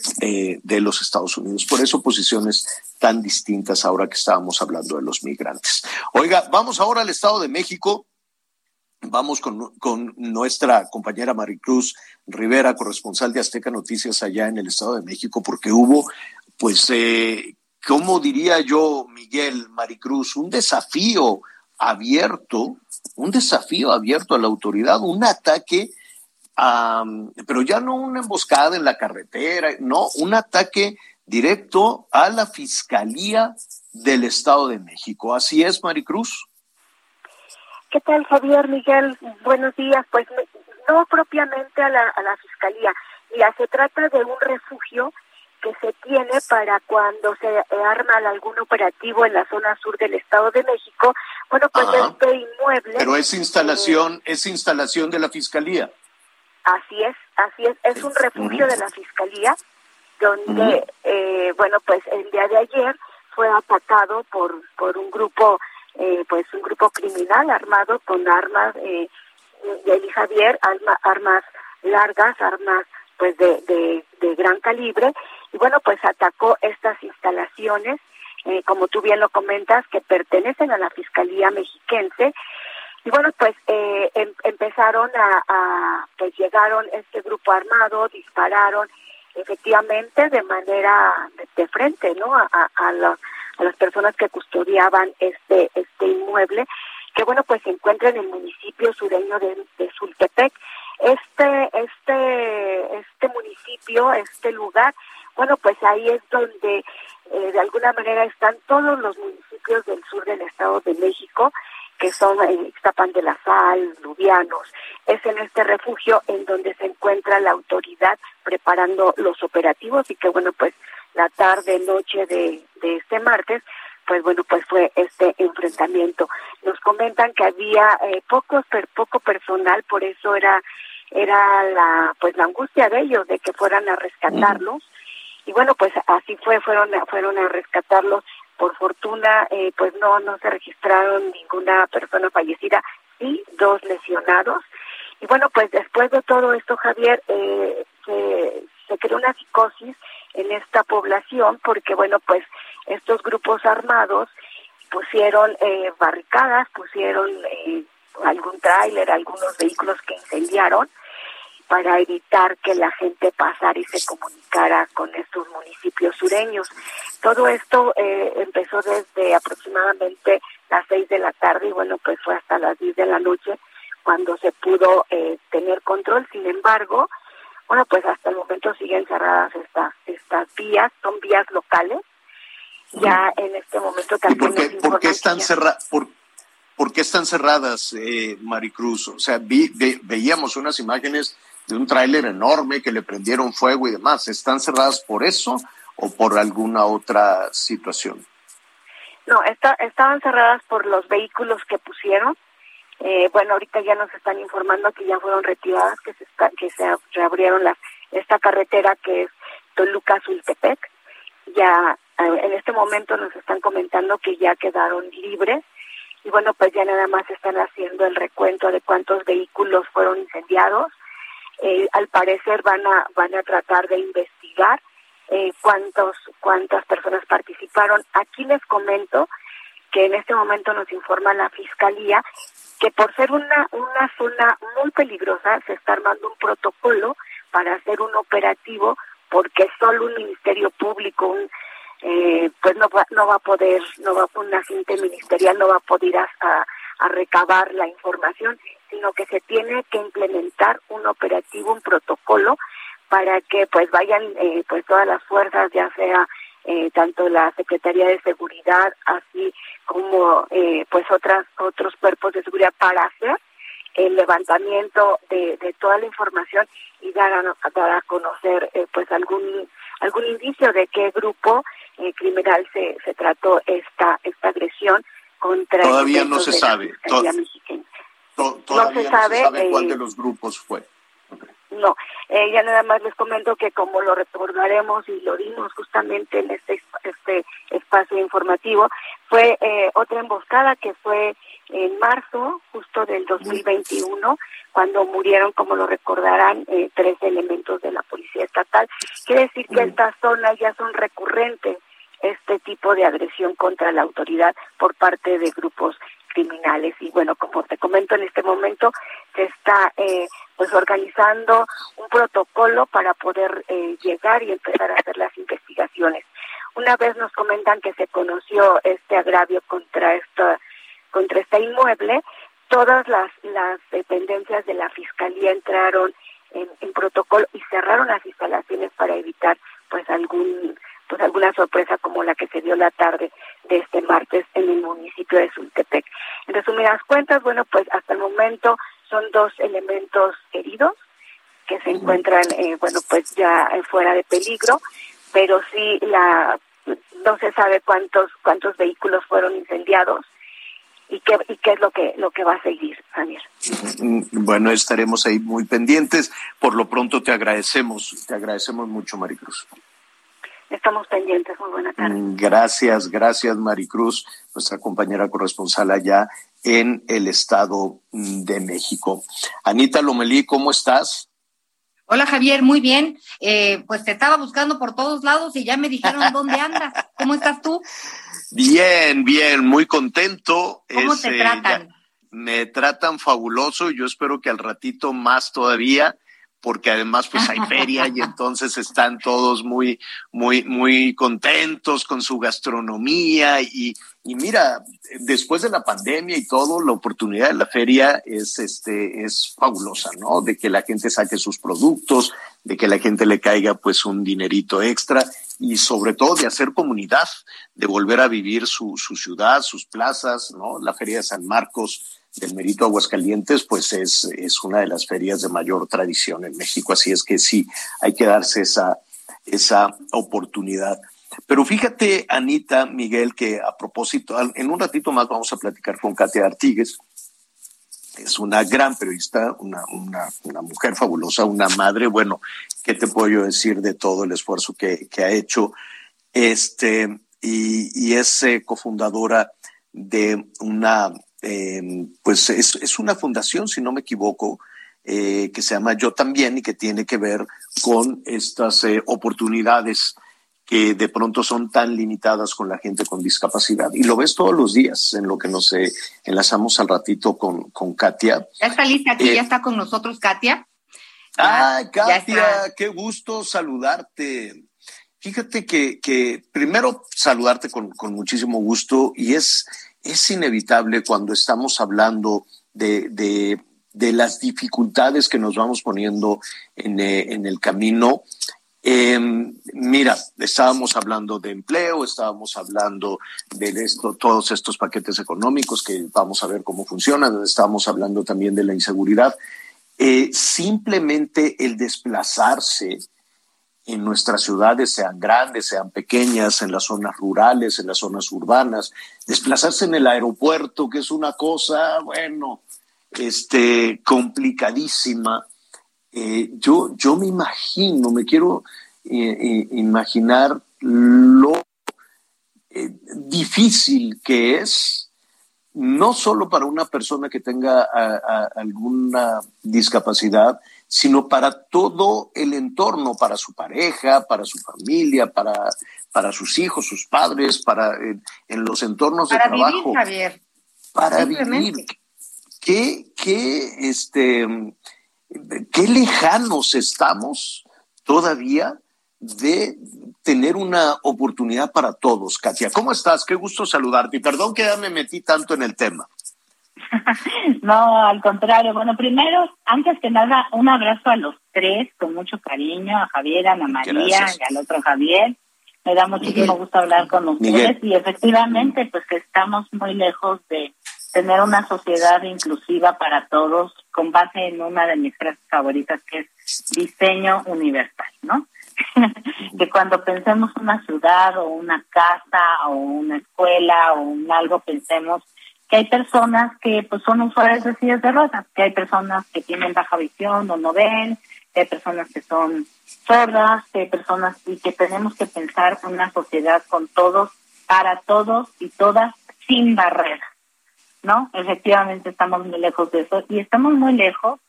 de los Estados Unidos. Por eso posiciones tan distintas ahora que estábamos hablando de los migrantes. Oiga, vamos ahora al Estado de México. Vamos con, con, nuestra compañera Maricruz Rivera, corresponsal de Azteca Noticias allá en el Estado de México, porque hubo, pues, eh, ¿cómo diría yo, Miguel Maricruz? Un desafío abierto, un desafío abierto a la autoridad, un ataque, um, pero ya no una emboscada en la carretera, no, un ataque directo a la Fiscalía del Estado de México. ¿Así es, Maricruz? ¿Qué tal, Javier Miguel? Buenos días. Pues no propiamente a la, a la Fiscalía. Ya se trata de un refugio que se tiene para cuando se arma algún operativo en la zona sur del Estado de México. Bueno, pues Ajá. este inmueble. Pero es instalación, eh, es instalación de la Fiscalía. Así es, así es. Es un refugio de la Fiscalía donde, uh -huh. eh, bueno, pues el día de ayer fue atacado por, por un grupo eh, pues un grupo criminal armado con armas eh, Javier, arma, armas largas, armas pues de, de, de, gran calibre, y bueno, pues atacó estas instalaciones, eh, como tú bien lo comentas, que pertenecen a la Fiscalía Mexiquense, y bueno, pues eh, em, empezaron a, pues llegaron este grupo armado, dispararon efectivamente de manera de, frente, ¿no? A, a, a las personas que custodiaban este este inmueble que bueno pues se encuentra en el municipio sureño de, de Sultepec este este este municipio, este lugar, bueno, pues ahí es donde eh, de alguna manera están todos los municipios del sur del Estado de México, que son eh, Ixtapan de la Sal, Lubianos. Es en este refugio en donde se encuentra la autoridad preparando los operativos y que, bueno, pues la tarde, noche de, de este martes, pues bueno, pues fue este enfrentamiento. Nos comentan que había eh, pocos, per, poco personal, por eso era era la pues la angustia de ellos de que fueran a rescatarlos y bueno pues así fue fueron fueron a rescatarlos por fortuna eh, pues no no se registraron ninguna persona fallecida y dos lesionados. Y bueno pues después de todo esto Javier eh, se, se creó una psicosis en esta población porque bueno pues estos grupos armados pusieron eh, barricadas pusieron eh, algún tráiler, algunos vehículos que incendiaron para evitar que la gente pasara y se comunicara con estos municipios sureños. Todo esto eh, empezó desde aproximadamente las seis de la tarde y bueno, pues fue hasta las diez de la noche cuando se pudo eh, tener control. Sin embargo, bueno, pues hasta el momento siguen cerradas estas estas vías, son vías locales. Ya en este momento también ¿Y por qué, ¿por qué están cerradas? Por, ¿Por qué están cerradas, eh, Maricruz? O sea, vi, ve, veíamos unas imágenes de un tráiler enorme que le prendieron fuego y demás. ¿Están cerradas por eso o por alguna otra situación? No, está, estaban cerradas por los vehículos que pusieron. Eh, bueno, ahorita ya nos están informando que ya fueron retiradas, que se, está, que se reabrieron las, esta carretera que es Toluca-Zultepec. Ya eh, en este momento nos están comentando que ya quedaron libres y bueno, pues ya nada más están haciendo el recuento de cuántos vehículos fueron incendiados. Eh, al parecer van a van a tratar de investigar eh, cuántos cuántas personas participaron. Aquí les comento que en este momento nos informa la fiscalía que por ser una una zona muy peligrosa se está armando un protocolo para hacer un operativo porque solo un ministerio público, eh, pues no va, no va a poder, no va un agente ministerial no va a poder a, a, recabar la información, sino que se tiene que implementar un operativo, un protocolo para que pues vayan eh, pues todas las fuerzas, ya sea eh, tanto la Secretaría de Seguridad así como eh, pues otras otros cuerpos de seguridad para hacer el levantamiento de, de toda la información y dar a, dar a conocer eh, pues algún algún indicio de qué grupo eh, criminal se, se trató esta esta agresión contra todavía no se sabe to todavía no se sabe, no se sabe cuál eh, de los grupos fue okay. no eh, ya nada más les comento que como lo recordaremos y lo dimos justamente en este este espacio informativo fue eh, otra emboscada que fue en marzo justo del 2021 cuando murieron, como lo recordarán, eh, tres elementos de la Policía Estatal. Quiere decir que estas zonas ya son recurrentes este tipo de agresión contra la autoridad por parte de grupos criminales. Y bueno, como te comento en este momento, se está eh, pues organizando un protocolo para poder eh, llegar y empezar a hacer las investigaciones. Una vez nos comentan que se conoció este agravio contra esta contra este inmueble, todas las, las dependencias de la Fiscalía entraron en, en, protocolo y cerraron las instalaciones para evitar pues algún pues alguna sorpresa como la que se dio la tarde de este martes en el municipio de Zultepec. En resumidas cuentas, bueno, pues hasta el momento son dos elementos heridos que se encuentran, eh, bueno, pues ya fuera de peligro, pero sí la no se sabe cuántos cuántos vehículos fueron incendiados y qué, y qué es lo que, lo que va a seguir, Javier. Bueno, estaremos ahí muy pendientes. Por lo pronto te agradecemos, te agradecemos mucho, Maricruz. Estamos pendientes, muy buena tarde. Gracias, gracias, Maricruz, nuestra compañera corresponsal allá en el Estado de México. Anita Lomelí, ¿cómo estás? Hola Javier, muy bien. Eh, pues te estaba buscando por todos lados y ya me dijeron [laughs] dónde andas. ¿Cómo estás tú? Bien, bien, muy contento. ¿Cómo es, te tratan? Eh, me tratan fabuloso. Yo espero que al ratito más todavía, porque además pues hay feria y entonces están todos muy, muy, muy contentos con su gastronomía y, y mira, después de la pandemia y todo, la oportunidad de la feria es, este, es fabulosa, ¿no? De que la gente saque sus productos, de que la gente le caiga pues un dinerito extra y sobre todo de hacer comunidad, de volver a vivir su, su ciudad, sus plazas, ¿no? La Feria de San Marcos del Merito Aguascalientes, pues es, es una de las ferias de mayor tradición en México, así es que sí, hay que darse esa, esa oportunidad. Pero fíjate, Anita, Miguel, que a propósito, en un ratito más vamos a platicar con Katia Artigues, es una gran periodista, una, una, mujer fabulosa, una madre, bueno, ¿qué te puedo yo decir de todo el esfuerzo que, que ha hecho? Este, y, y es eh, cofundadora de una, eh, pues es, es, una fundación, si no me equivoco, eh, que se llama Yo también y que tiene que ver con estas eh, oportunidades que de pronto son tan limitadas con la gente con discapacidad. Y lo ves todos los días en lo que nos eh, enlazamos al ratito con, con Katia. Ya está lista aquí, ya está con nosotros Katia. Ah, Katia, qué gusto saludarte. Fíjate que, que primero saludarte con, con, muchísimo gusto y es, es inevitable cuando estamos hablando de, de, las dificultades que nos vamos poniendo en, eh, en el camino eh, mira, estábamos hablando de empleo, estábamos hablando de esto, todos estos paquetes económicos que vamos a ver cómo funcionan, estábamos hablando también de la inseguridad. Eh, simplemente el desplazarse en nuestras ciudades, sean grandes, sean pequeñas, en las zonas rurales, en las zonas urbanas, desplazarse en el aeropuerto, que es una cosa, bueno, este, complicadísima. Eh, yo, yo me imagino, me quiero eh, eh, imaginar lo difícil que es, no solo para una persona que tenga alguna discapacidad, sino para todo el entorno, para su pareja, para su familia, para, para sus hijos, sus padres, para en los entornos para de trabajo. Vivir, Javier. Para vivir. ¿Qué, qué, este, qué lejanos estamos todavía de tener una oportunidad para todos. Katia, ¿cómo estás? Qué gusto saludarte. Y perdón que ya me metí tanto en el tema. [laughs] no, al contrario. Bueno, primero, antes que nada, un abrazo a los tres, con mucho cariño, a Javier, a Ana María Gracias. y al otro Javier. Me da muchísimo Miguel. gusto hablar con ustedes Miguel. y efectivamente, pues que estamos muy lejos de tener una sociedad inclusiva para todos con base en una de mis frases favoritas que es diseño universal, ¿no? [laughs] que cuando pensemos una ciudad o una casa o una escuela o un algo pensemos que hay personas que pues son usuarios de sillas de ruedas, que hay personas que tienen baja visión o no ven, que hay personas que son sordas, que hay personas y que tenemos que pensar en una sociedad con todos, para todos y todas sin barreras. ¿no? Efectivamente estamos muy lejos de eso y estamos muy lejos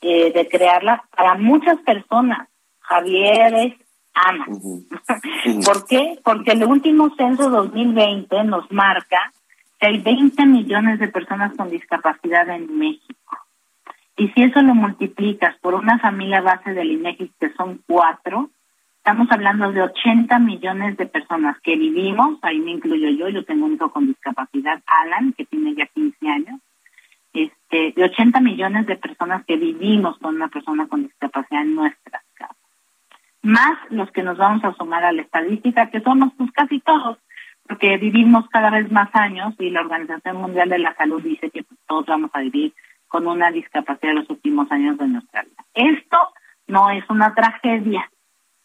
eh, de crearla para muchas personas. Javier es Ana. [laughs] ¿Por qué? Porque el último censo 2020 nos marca que hay 20 millones de personas con discapacidad en México. Y si eso lo multiplicas por una familia base del INEGI que son cuatro, estamos hablando de 80 millones de personas que vivimos, ahí me incluyo yo, yo tengo un hijo con discapacidad, Alan, que tiene ya 15 años, este, de 80 millones de personas que vivimos con una persona con discapacidad en nuestras casas. Más los que nos vamos a sumar a la estadística, que somos pues casi todos, porque vivimos cada vez más años y la Organización Mundial de la Salud dice que todos vamos a vivir con una discapacidad en los últimos años de nuestra vida. Esto no es una tragedia,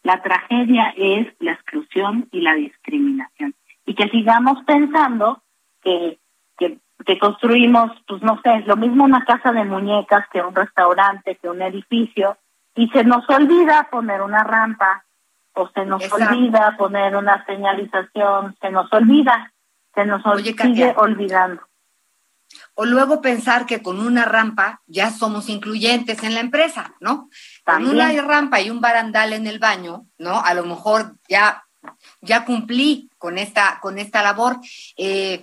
la tragedia es la exclusión y la discriminación. Y que sigamos pensando que, que, construimos, pues no sé, lo mismo una casa de muñecas que un restaurante, que un edificio, y se nos olvida poner una rampa, o se nos Exacto. olvida poner una señalización, se nos olvida, se nos Oye, sigue olvidando. O luego pensar que con una rampa ya somos incluyentes en la empresa, ¿no? Con También. una rampa y un barandal en el baño, ¿no? A lo mejor ya, ya cumplí con esta, con esta labor. Eh,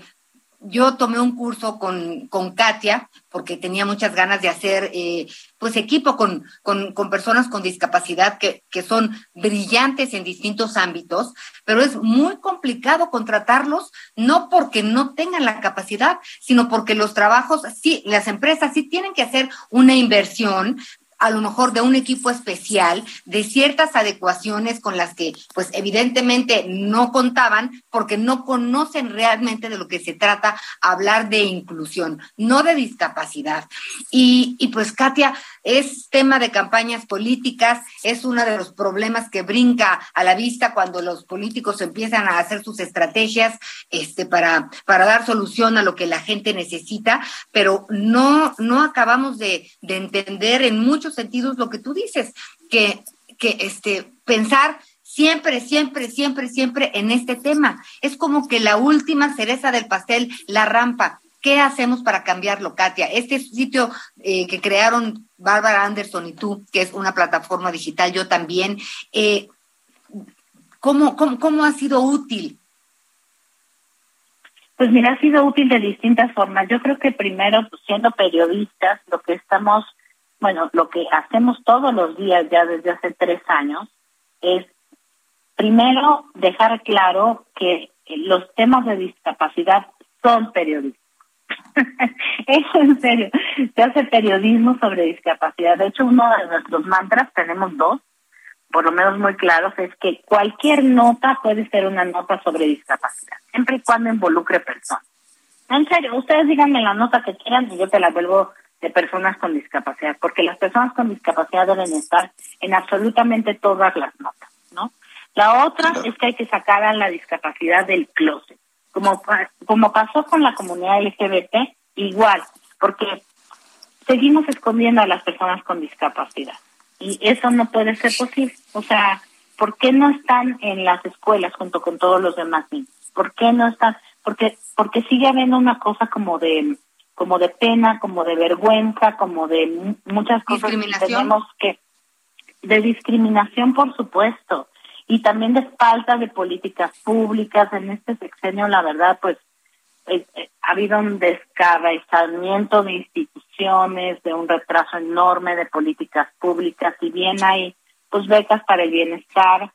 yo tomé un curso con, con Katia porque tenía muchas ganas de hacer eh, pues equipo con, con, con, personas con discapacidad que, que son brillantes en distintos ámbitos, pero es muy complicado contratarlos, no porque no tengan la capacidad, sino porque los trabajos, sí, las empresas sí tienen que hacer una inversión a lo mejor de un equipo especial, de ciertas adecuaciones con las que pues evidentemente no contaban porque no conocen realmente de lo que se trata hablar de inclusión, no de discapacidad. Y, y pues Katia, es tema de campañas políticas, es uno de los problemas que brinca a la vista cuando los políticos empiezan a hacer sus estrategias este, para, para dar solución a lo que la gente necesita, pero no, no acabamos de, de entender en muchos sentidos lo que tú dices, que, que este, pensar siempre, siempre, siempre, siempre en este tema. Es como que la última cereza del pastel, la rampa. ¿Qué hacemos para cambiarlo, Katia? Este sitio eh, que crearon Bárbara Anderson y tú, que es una plataforma digital, yo también, eh, ¿cómo, cómo, ¿cómo ha sido útil? Pues mira, ha sido útil de distintas formas. Yo creo que primero, pues, siendo periodistas, lo que estamos, bueno, lo que hacemos todos los días ya desde hace tres años es, primero, dejar claro que los temas de discapacidad son periodistas. [laughs] Eso en serio, se hace periodismo sobre discapacidad. De hecho, uno de nuestros mantras, tenemos dos, por lo menos muy claros, es que cualquier nota puede ser una nota sobre discapacidad, siempre y cuando involucre personas. En serio, ustedes díganme la nota que quieran y yo te la vuelvo de personas con discapacidad, porque las personas con discapacidad deben estar en absolutamente todas las notas, ¿no? La otra es que hay que sacar a la discapacidad del closet, como, como pasó con la comunidad LGBT, igual, porque seguimos escondiendo a las personas con discapacidad y eso no puede ser posible. O sea, ¿por qué no están en las escuelas junto con todos los demás niños? ¿Por qué no están? Porque porque sigue habiendo una cosa como de como de pena, como de vergüenza, como de muchas cosas que tenemos que de discriminación, por supuesto, y también de falta de políticas públicas. En este sexenio, la verdad, pues eh, eh, ha habido un descabezamiento de instituciones, de un retraso enorme de políticas públicas, y bien hay pues becas para el bienestar,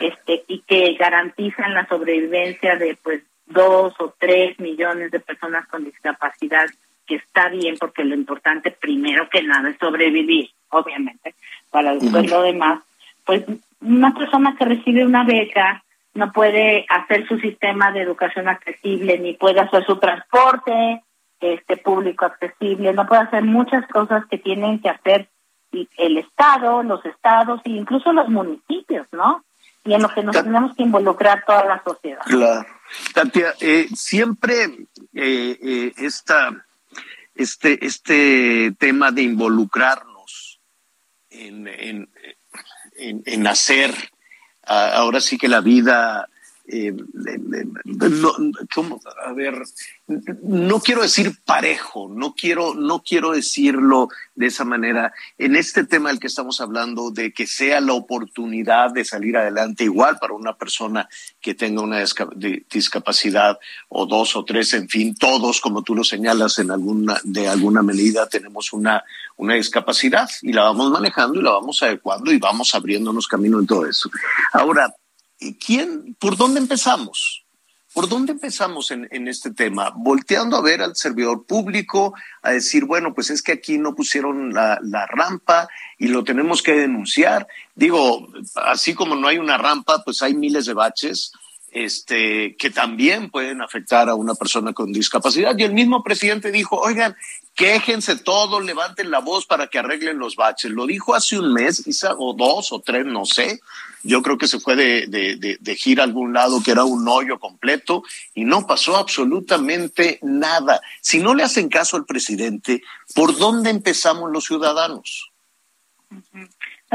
este, y que garantizan la sobrevivencia de pues dos o tres millones de personas con discapacidad, que está bien porque lo importante primero que nada es sobrevivir, obviamente, para después lo demás, pues una persona que recibe una beca no puede hacer su sistema de educación accesible, ni puede hacer su transporte este público accesible, no puede hacer muchas cosas que tienen que hacer el Estado, los estados e incluso los municipios, ¿no? Y en lo que nos tenemos que involucrar toda la sociedad. Claro. Tatia, eh, siempre eh, eh, esta, este, este tema de involucrarnos en, en, en, en hacer ahora sí que la vida eh, no, ¿cómo? a ver, no quiero decir parejo, no quiero, no quiero decirlo de esa manera. En este tema del que estamos hablando, de que sea la oportunidad de salir adelante igual para una persona que tenga una discapacidad o dos o tres, en fin, todos, como tú lo señalas, en alguna, de alguna medida tenemos una, una discapacidad y la vamos manejando y la vamos adecuando y vamos abriéndonos camino en todo eso. Ahora, ¿quién, por dónde empezamos? ¿Por dónde empezamos en, este tema? Volteando a ver al servidor público, a decir, bueno, pues es que aquí no pusieron la, rampa y lo tenemos que denunciar. Digo, así como no hay una rampa, pues hay miles de baches este, que también pueden afectar a una persona con discapacidad. Y el mismo presidente dijo, oigan, quéjense todos, levanten la voz para que arreglen los baches. Lo dijo hace un mes, quizá, o dos o tres, no sé. Yo creo que se fue de, de, de, gira a algún lado que era un hoyo completo y no pasó absolutamente nada. Si no le hacen caso al presidente, ¿por dónde empezamos los ciudadanos?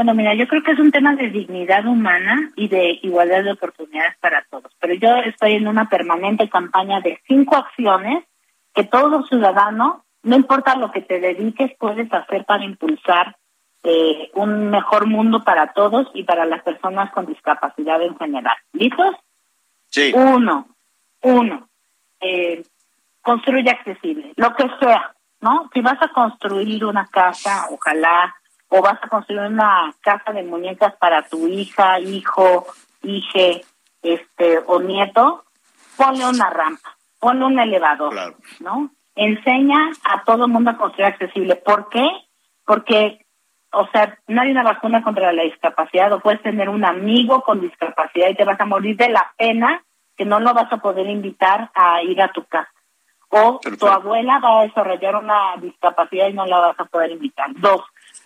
Bueno, mira, yo creo que es un tema de dignidad humana y de igualdad de oportunidades para todos. Pero yo estoy en una permanente campaña de cinco acciones que todo ciudadano, no importa lo que te dediques, puedes hacer para impulsar eh, un mejor mundo para todos y para las personas con discapacidad en general. ¿Listos? Sí. Uno, uno, eh, construye accesible, lo que sea, ¿no? Si vas a construir una casa, ojalá, o vas a construir una casa de muñecas para tu hija, hijo, hije, este, o nieto, ponle una rampa, ponle un elevador, Claro. ¿no? Enseña a todo el mundo a construir accesible. ¿Por qué? Porque o sea, no hay una vacuna contra la discapacidad o puedes tener un amigo con discapacidad y te vas a morir de la pena que no lo vas a poder invitar a ir a tu casa. O tu abuela va a desarrollar una discapacidad y no la vas a poder invitar. Dos,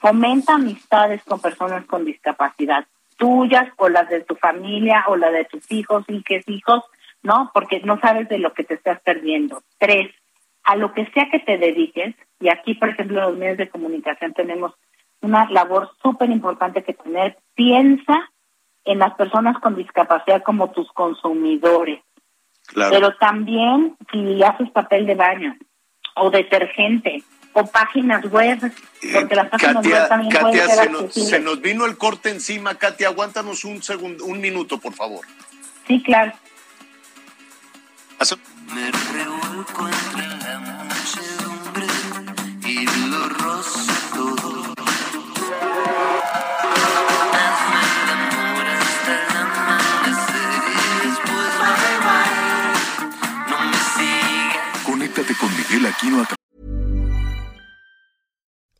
fomenta amistades con personas con discapacidad, tuyas o las de tu familia o la de tus hijos, y es hijos, ¿no? Porque no sabes de lo que te estás perdiendo. Tres, a lo que sea que te dediques, y aquí, por ejemplo, en los medios de comunicación tenemos una labor súper importante que tener, piensa en las personas con discapacidad como tus consumidores. Pero también si haces papel de baño o detergente o páginas web, porque las páginas Katia, web también Katia, pueden ser se, nos, accesibles. se nos vino el corte encima. Katia, aguántanos un segundo, un minuto, por favor. Sí, claro. Me revuelco entre la muchedumbre y lo rozo todo. Conéctate con Miguel Aquino a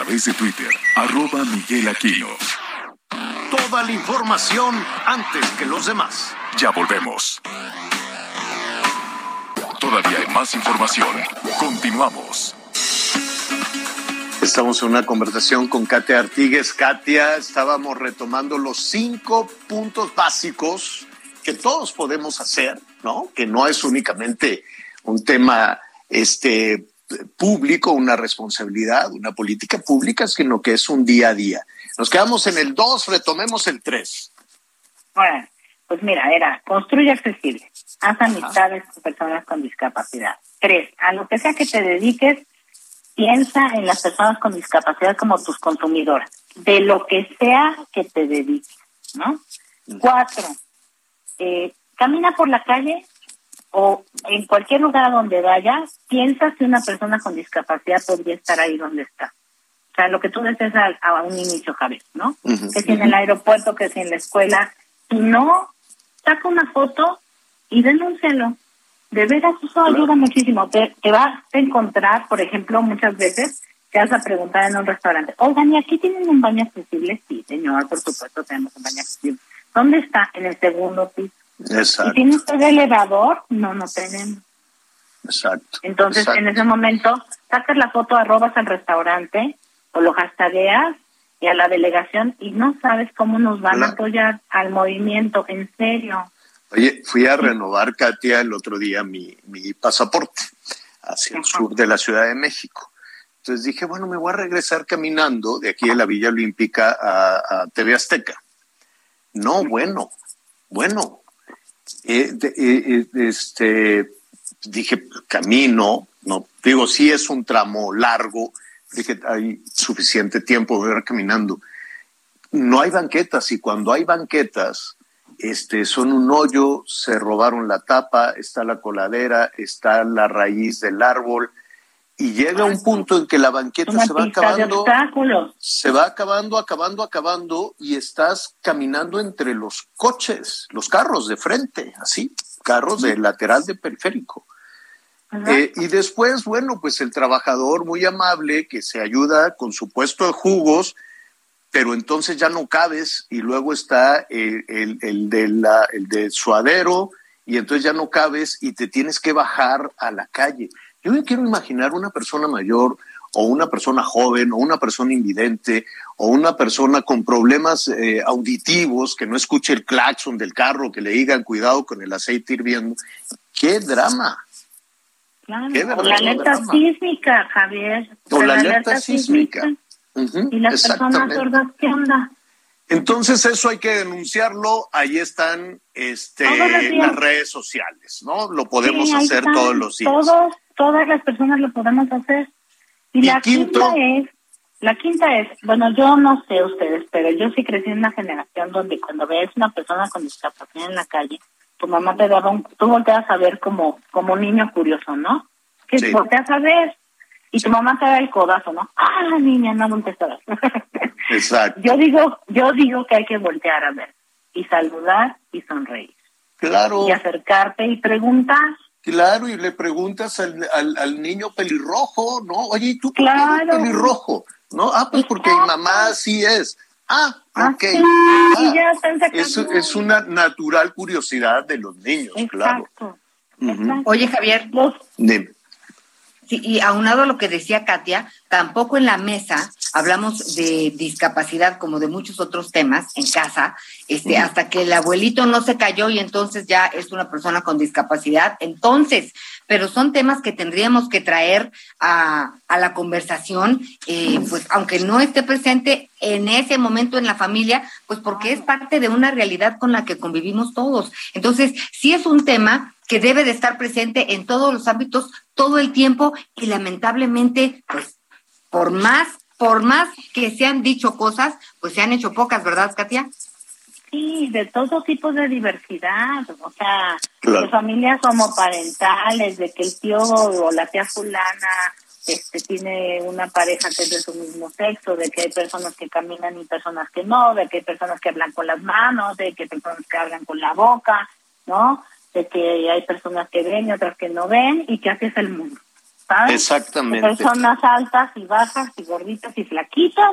A través de Twitter, arroba Miguel Aquino. Toda la información antes que los demás. Ya volvemos. Todavía hay más información. Continuamos. Estamos en una conversación con Katia Artigues. Katia, estábamos retomando los cinco puntos básicos que todos podemos hacer, ¿no? Que no es únicamente un tema este, público, una responsabilidad, una política pública, sino que es un día a día. Nos quedamos en el 2, retomemos el 3. Bueno, pues mira, era construye accesible, haz amistades con personas con discapacidad. Tres, a lo que sea que te dediques, piensa en las personas con discapacidad como tus consumidoras, de lo que sea que te dediques, ¿no? Cuatro, eh, camina por la calle o en cualquier lugar a donde vayas, piensa si una persona con discapacidad podría estar ahí donde está. O sea, lo que tú decías a, a un inicio, Javier, ¿no? Que si en el aeropuerto, que si en la escuela. Si no, saca una foto y denúncialo. De veras, eso ayuda muchísimo. Te, te vas a encontrar, por ejemplo, muchas veces te vas a preguntar en un restaurante, oigan, ¿y aquí tienen un baño accesible? Sí, señor, por supuesto tenemos un baño accesible. ¿Dónde está? En el segundo piso. ¿Y Exacto, tiene usted elevador? No, no tenemos. exacto. Entonces, exacto. en ese momento, sacas la foto, arrobas al restaurante o lo hashtagueas y a la delegación y no sabes cómo nos van a apoyar al movimiento, en serio. Oye, fui a renovar, Katia, el otro día mi, mi pasaporte hacia el sur de la Ciudad de México. Entonces dije, bueno, me voy a regresar caminando de aquí de la Villa Olímpica a, a TV Azteca. No, bueno, bueno. De- este, dije, camino, no, digo, sí es un tramo largo, dije, hay suficiente tiempo, a ir caminando. No hay banquetas y cuando hay banquetas, este, son un hoyo, se robaron la tapa, está la coladera, está la raíz del árbol y llega un punto en que la banqueta Una se va acabando, se va acabando, acabando, acabando y estás caminando entre los coches, los carros de frente, así, carros de lateral de periférico. Eh, y después, bueno, pues el trabajador muy amable que se ayuda con su puesto de jugos, pero entonces ya no cabes y luego está el, el, el de la, el de suadero y entonces ya no cabes y te tienes que bajar a la calle. Yo me quiero imaginar una persona mayor o una persona joven o una persona invidente o una persona con problemas eh, auditivos que no escuche el claxon del carro, que le digan cuidado con el aceite hirviendo. ¡Qué drama! Claro. Qué O la alerta drama. sísmica, Javier. O la alerta sísmica. Y las personas sordas, ¿qué onda? Entonces eso hay que denunciarlo. Ahí están este, las redes sociales, ¿no? Lo podemos Sí, hacer están. todos los días. Todos, todas las personas lo podemos hacer. Y, la quinta es, la quinta es, bueno, yo no sé ustedes, pero yo sí crecí en una generación donde cuando ves una persona con discapacidad en la calle, tu mamá te daba un, tú volteas a ver como, como un niño curioso, ¿no? Que Sí. volteas a ver y tu mamá te da el codazo, ¿no? Ah, la niña, no volteas. [laughs] Exacto. yo digo, yo digo que hay que voltear a ver y saludar y sonreír Claro. y acercarte y preguntar. Claro, y le preguntas al, al, al niño pelirrojo, ¿no? Oye, ¿y tú por qué eres Claro. pelirrojo? ¿No? Ah, pues porque mi mamá así es. Ah, ok. sí, Ah, y ya están sacando. es, es una natural curiosidad de los niños, claro. Oye, Javier, Dime. Sí, y aunado a lo que decía Katia, tampoco en la mesa hablamos de discapacidad como de muchos otros temas en casa, este, hasta que el abuelito no se cayó y entonces ya es una persona con discapacidad. Entonces, pero son temas que tendríamos que traer a, a la conversación, eh, pues aunque no esté presente en ese momento en la familia, pues porque es parte de una realidad con la que convivimos todos. Entonces, sí es un tema que debe de estar presente en todos los ámbitos todo el tiempo y lamentablemente, pues, por más, por más que se han dicho cosas, pues se han hecho pocas, ¿verdad, Katia? Sí, de todo tipo de diversidad, o sea, Claro. de familias homoparentales, de que el tío o la tía fulana este tiene una pareja que es de su mismo sexo, de que hay personas que caminan y personas que no, de que hay personas que hablan con las manos, de que hay personas que hablan con la boca, ¿no? De que hay personas que ven y otras que no ven y que así es el mundo, ¿sabes? Exactamente. De personas altas y bajas y gorditas y flaquitas.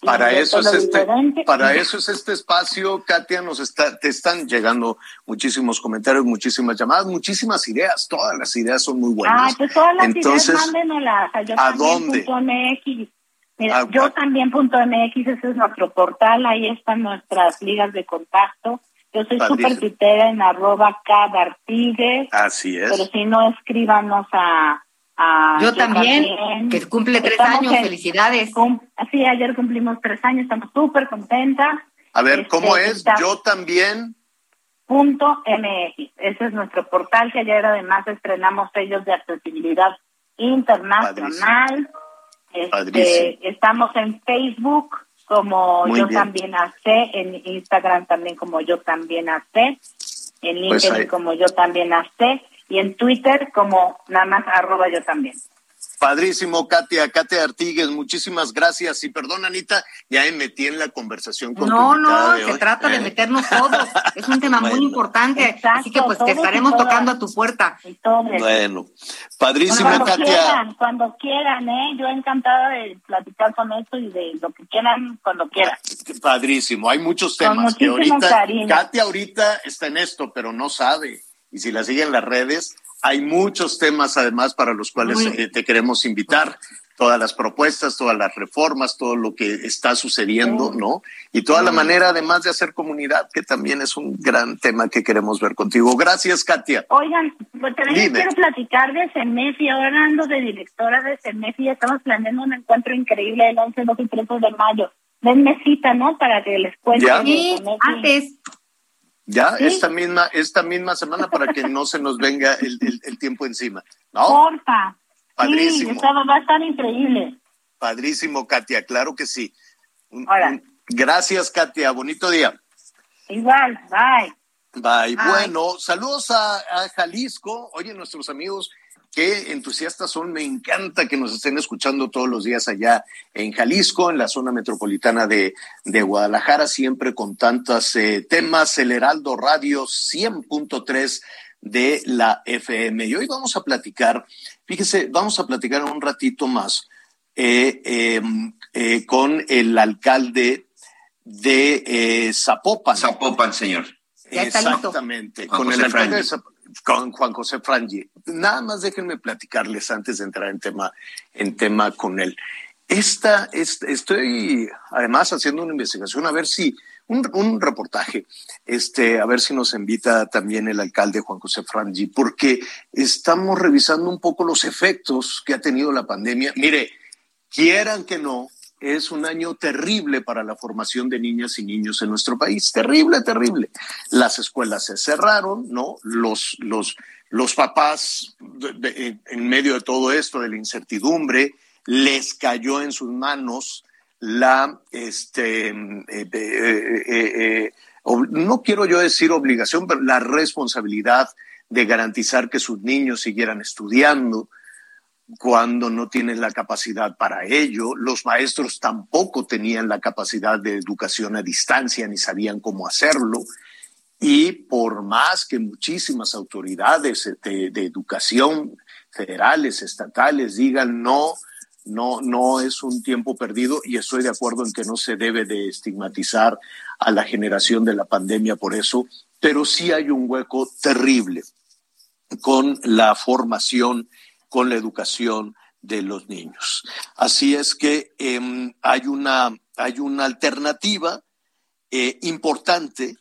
y Para eso es este, diferente. para eso es este espacio, Katia, nos está, te están llegando muchísimos comentarios, muchísimas llamadas, muchísimas ideas, todas las ideas son muy buenas. Ay, pues todas las Entonces, ideas a yo ¿a dónde? MX. Mira, Ah, yo también punto MX, ese es nuestro portal, ahí están nuestras ligas de contacto. Yo soy súper tuitera en arroba cadartigues, Así es. pero si no, escríbanos a... Yo también, que cumple tres Estamos años, en- felicidades. cum- sí, ayer cumplimos tres años, estamos súper contentas. A ver, Este, ¿cómo es? está- Yo también. punto MX. Ese es nuestro portal que ayer además estrenamos sellos de accesibilidad internacional. Este, Padrísimo. estamos en Facebook como Muy yo bien. también hace, en Instagram también como yo también hace, en Pues LinkedIn como yo también hace y en Twitter como nada más arroba yo también. Padrísimo, Katia, Katia Artigues, muchísimas gracias. Y perdón, Anita, ya me metí en la conversación con No, no, de se hoy, trata de meternos todos. Es un tema muy Bueno. importante. Así que pues te estaremos todas. tocando a tu puerta. Bueno, padrísimo, cuando Katia. quieran, cuando quieran, ¿eh? Yo encantada de platicar con esto y de lo que quieran, cuando quieran. Padrísimo, hay muchos Con temas que ahorita, cariño. Katia ahorita está en esto, pero no sabe. Y si la sigue en las redes, hay muchos temas además para los cuales eh, te queremos invitar. Todas las propuestas, todas las reformas, todo lo que está sucediendo, ¿no? Y toda la manera además de hacer comunidad, que también es un gran tema que queremos ver contigo. Gracias, Katia. Oigan, pues también Dime. quiero platicar de CEMEFI, ahora ando de directora de CEMEFI, estamos planeando un encuentro increíble el 11, 12 y 13 de mayo. Denme cita, ¿no? Para que les cuente. Ya. Sí, antes. Ya, Sí. esta misma, esta misma semana para que no se nos venga el, el- el tiempo encima. ¿No? Porfa. Padrísimo. Sí, estaba- va a estar increíble. Padrísimo, Katia, claro que sí. Hola. Gracias, Katia. Bonito día. Igual, bye. Bye. Bye. Bueno, saludos a, a Jalisco. Oye, nuestros amigos, qué entusiastas son. Me encanta que nos estén escuchando todos los días allá en Jalisco, en la zona metropolitana de, de Guadalajara, siempre con tantos eh, temas. El Heraldo Radio 100.3 de la FM. Y hoy vamos a platicar, fíjese, vamos a platicar un ratito más eh, eh, eh, con el alcalde de eh, Zapopan. Zapopan, señor. Ya está listo. Exactamente, con el alcalde de Frangi. Con Juan José Frangi. Nada más déjenme platicarles antes de entrar en tema, en tema con él. Esta, es- estoy además haciendo una investigación a ver si, un, un reportaje, este, a ver si nos invita también el alcalde Juan José Frangi, porque estamos revisando un poco los efectos que ha tenido la pandemia. Mire, quieran que no, es un año terrible para la formación de niñas y niños en nuestro país. Terrible, terrible. Las escuelas se cerraron, ¿no? Los, los, los papás, de- en medio de todo esto, de la incertidumbre, les cayó en sus manos la, este, eh, eh, eh, no quiero yo decir obligación, pero la responsabilidad de garantizar que sus niños siguieran estudiando cuando no tienen la capacidad para ello. Los maestros tampoco tenían la capacidad de educación a distancia ni sabían cómo hacerlo. Y por más que muchísimas autoridades de, de educación federales, estatales digan no, no, no es un tiempo perdido y estoy de acuerdo en que no se debe de estigmatizar a la generación de la pandemia por eso, pero sí hay un hueco terrible con la formación, con la educación de los niños. Así es que eh, hay, una, hay una alternativa eh, importante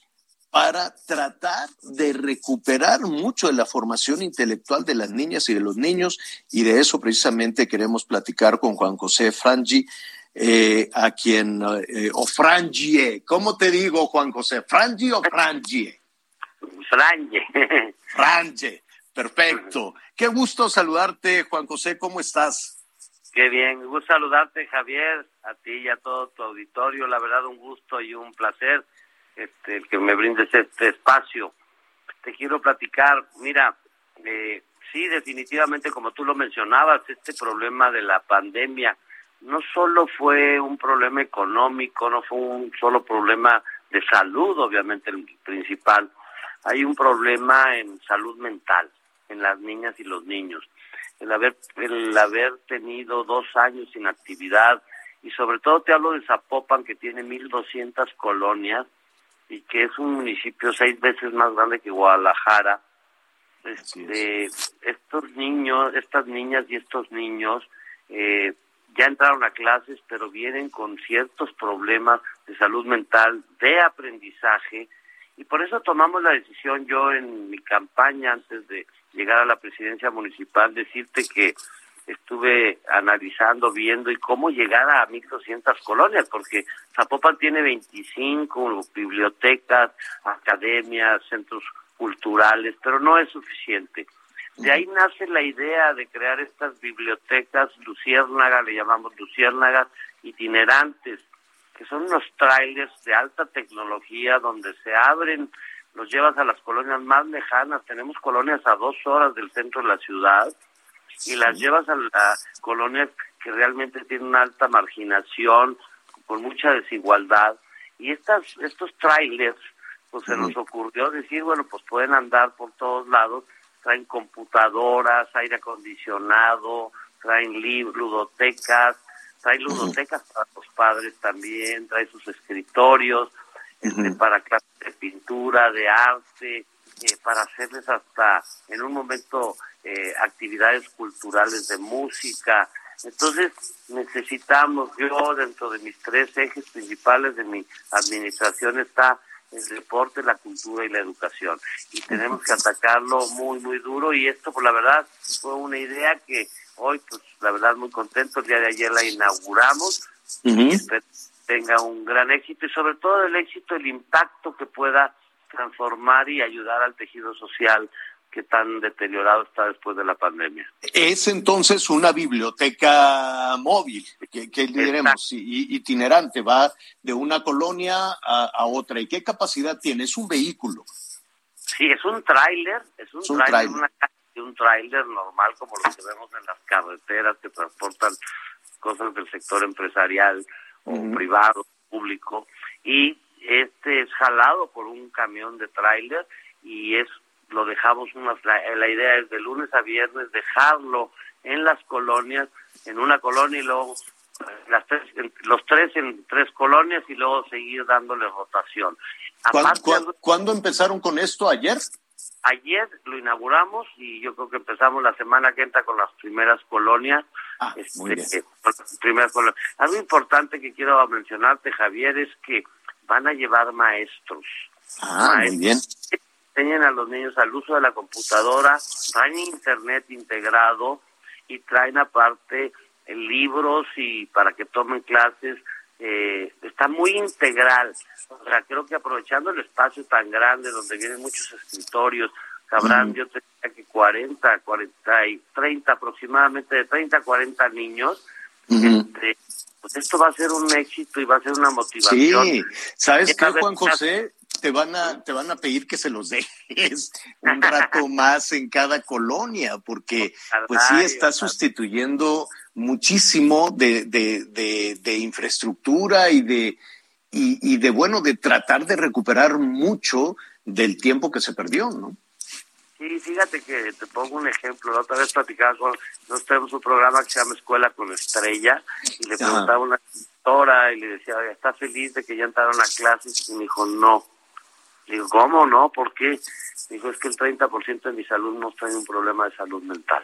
para tratar de recuperar mucho de la formación intelectual de las niñas y de los niños, y de eso precisamente queremos platicar con Juan José Frangi, eh, a quien, eh, o Frangie, ¿cómo te digo, Juan José? ¿Frangi o Frangie? Frangie. Frangie, perfecto. Qué gusto saludarte, Juan José, ¿cómo estás? Qué bien, gusto saludarte, Javier, a ti y a todo tu auditorio, la verdad un gusto y un placer este, el que me brindes este espacio. Te quiero platicar, mira, eh, sí, definitivamente, como tú lo mencionabas, este problema de la pandemia no solo fue un problema económico, no fue un solo problema de salud, obviamente el principal, hay un problema en salud mental, en las niñas y los niños. El haber, el haber tenido dos años sin actividad, y sobre todo te hablo de Zapopan, que tiene 1.200 colonias, y que es un municipio seis veces más grande que Guadalajara. Este, estos niños, estas niñas y estos niños eh, ya entraron a clases, pero vienen con ciertos problemas de salud mental, de aprendizaje, y por eso tomamos la decisión yo en mi campaña antes de llegar a la presidencia municipal, decirte que estuve analizando, viendo y cómo llegar a 1.200 colonias, porque Zapopan tiene 25 bibliotecas, academias, centros culturales, pero no es suficiente. De ahí nace la idea de crear estas bibliotecas luciérnagas, le llamamos luciérnagas itinerantes, que son unos trailers de alta tecnología donde se abren, los llevas a las colonias más lejanas, tenemos colonias a dos horas del centro de la ciudad, y las llevas a las colonias que realmente tienen una alta marginación, con mucha desigualdad. Y estas, estos trailers, pues se nos ocurrió decir, bueno, pues pueden andar por todos lados, traen computadoras, aire acondicionado, traen libros, ludotecas, traen ludotecas para los padres también, traen sus escritorios, este, para clases de pintura, de arte, eh, para hacerles hasta en un momento eh, actividades culturales de música. Entonces necesitamos, yo dentro de mis tres ejes principales de mi administración está el deporte, la cultura y la educación. Y tenemos que atacarlo muy, muy duro. Y esto, por la verdad, fue una idea que hoy, pues, la verdad, muy contento. El día de ayer la inauguramos. y espero que tenga un gran éxito y sobre todo el éxito, el impacto que pueda transformar y ayudar al tejido social que tan deteriorado está después de la pandemia. Es entonces una biblioteca móvil, que, que diremos, itinerante, va de una colonia a, a otra. ¿Y qué capacidad tiene? Es un vehículo. Sí, es un tráiler, es un Es un tráiler, una un tráiler normal como los que vemos en las carreteras que transportan cosas del sector empresarial o privado, público, y este es jalado por un camión de tráiler y es lo dejamos unas la, la idea es de lunes a viernes dejarlo en las colonias, en una colonia y luego eh, las tres, en- los tres en tres colonias y luego seguir dándole rotación. ¿Cuándo, Aparte, cuándo- cuándo empezaron con esto? ¿Ayer? Ayer lo inauguramos y yo creo que empezamos la semana que entra con las primeras colonias. Este, muy bien. eh, con las primeras colonias. Algo importante que quiero mencionarte, Javier, es que van a llevar maestros. Ah, muy bien. Enseñan a los niños al uso de la computadora, traen internet integrado y traen aparte libros y para que tomen clases. Eh, está muy integral. O sea, creo que aprovechando el espacio tan grande donde vienen muchos escritorios, sabrán, Mm. yo tenía que 40, 40 y 30 aproximadamente, de 30 a 40 niños, este, pues esto va a ser un éxito y va a ser una motivación. Sí, ¿sabes qué, Juan José? Te van a, te van a pedir que se los dejes un rato más en cada colonia, porque pues sí está sustituyendo muchísimo de, de, de, de infraestructura y de, y, y de bueno, de tratar de recuperar mucho del tiempo que se perdió, ¿no? Sí, fíjate que te pongo un ejemplo. La otra vez platicaba con, nosotros tenemos un programa que se llama Escuela con Estrella y le preguntaba a una y le decía, "Oiga, ¿está feliz de que ya entraron a clases? Y me dijo, no. Le digo, ¿cómo no? ¿Por qué? Dijo, es que el 30% de mi salud no trae un problema de salud mental.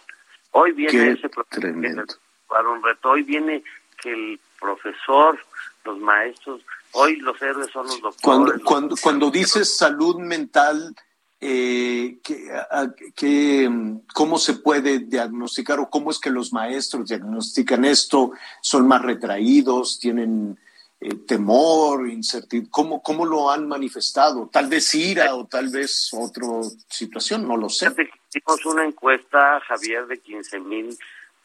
Hoy viene Qué ese problema para un reto. Hoy viene que el profesor, los maestros, hoy los héroes son los doctores. Cuando, los- cuando, cuando dices salud mental, eh, ¿qué- a- qué, mm, ¿cómo se puede diagnosticar o cómo es que los maestros diagnostican esto? ¿Son más retraídos? ¿Tienen eh, temor, incertidumbre? ¿Cómo, ¿Cómo lo han manifestado? Tal vez ira o tal vez otra situación, no lo sé. Hicimos una encuesta, Javier, de 15 mil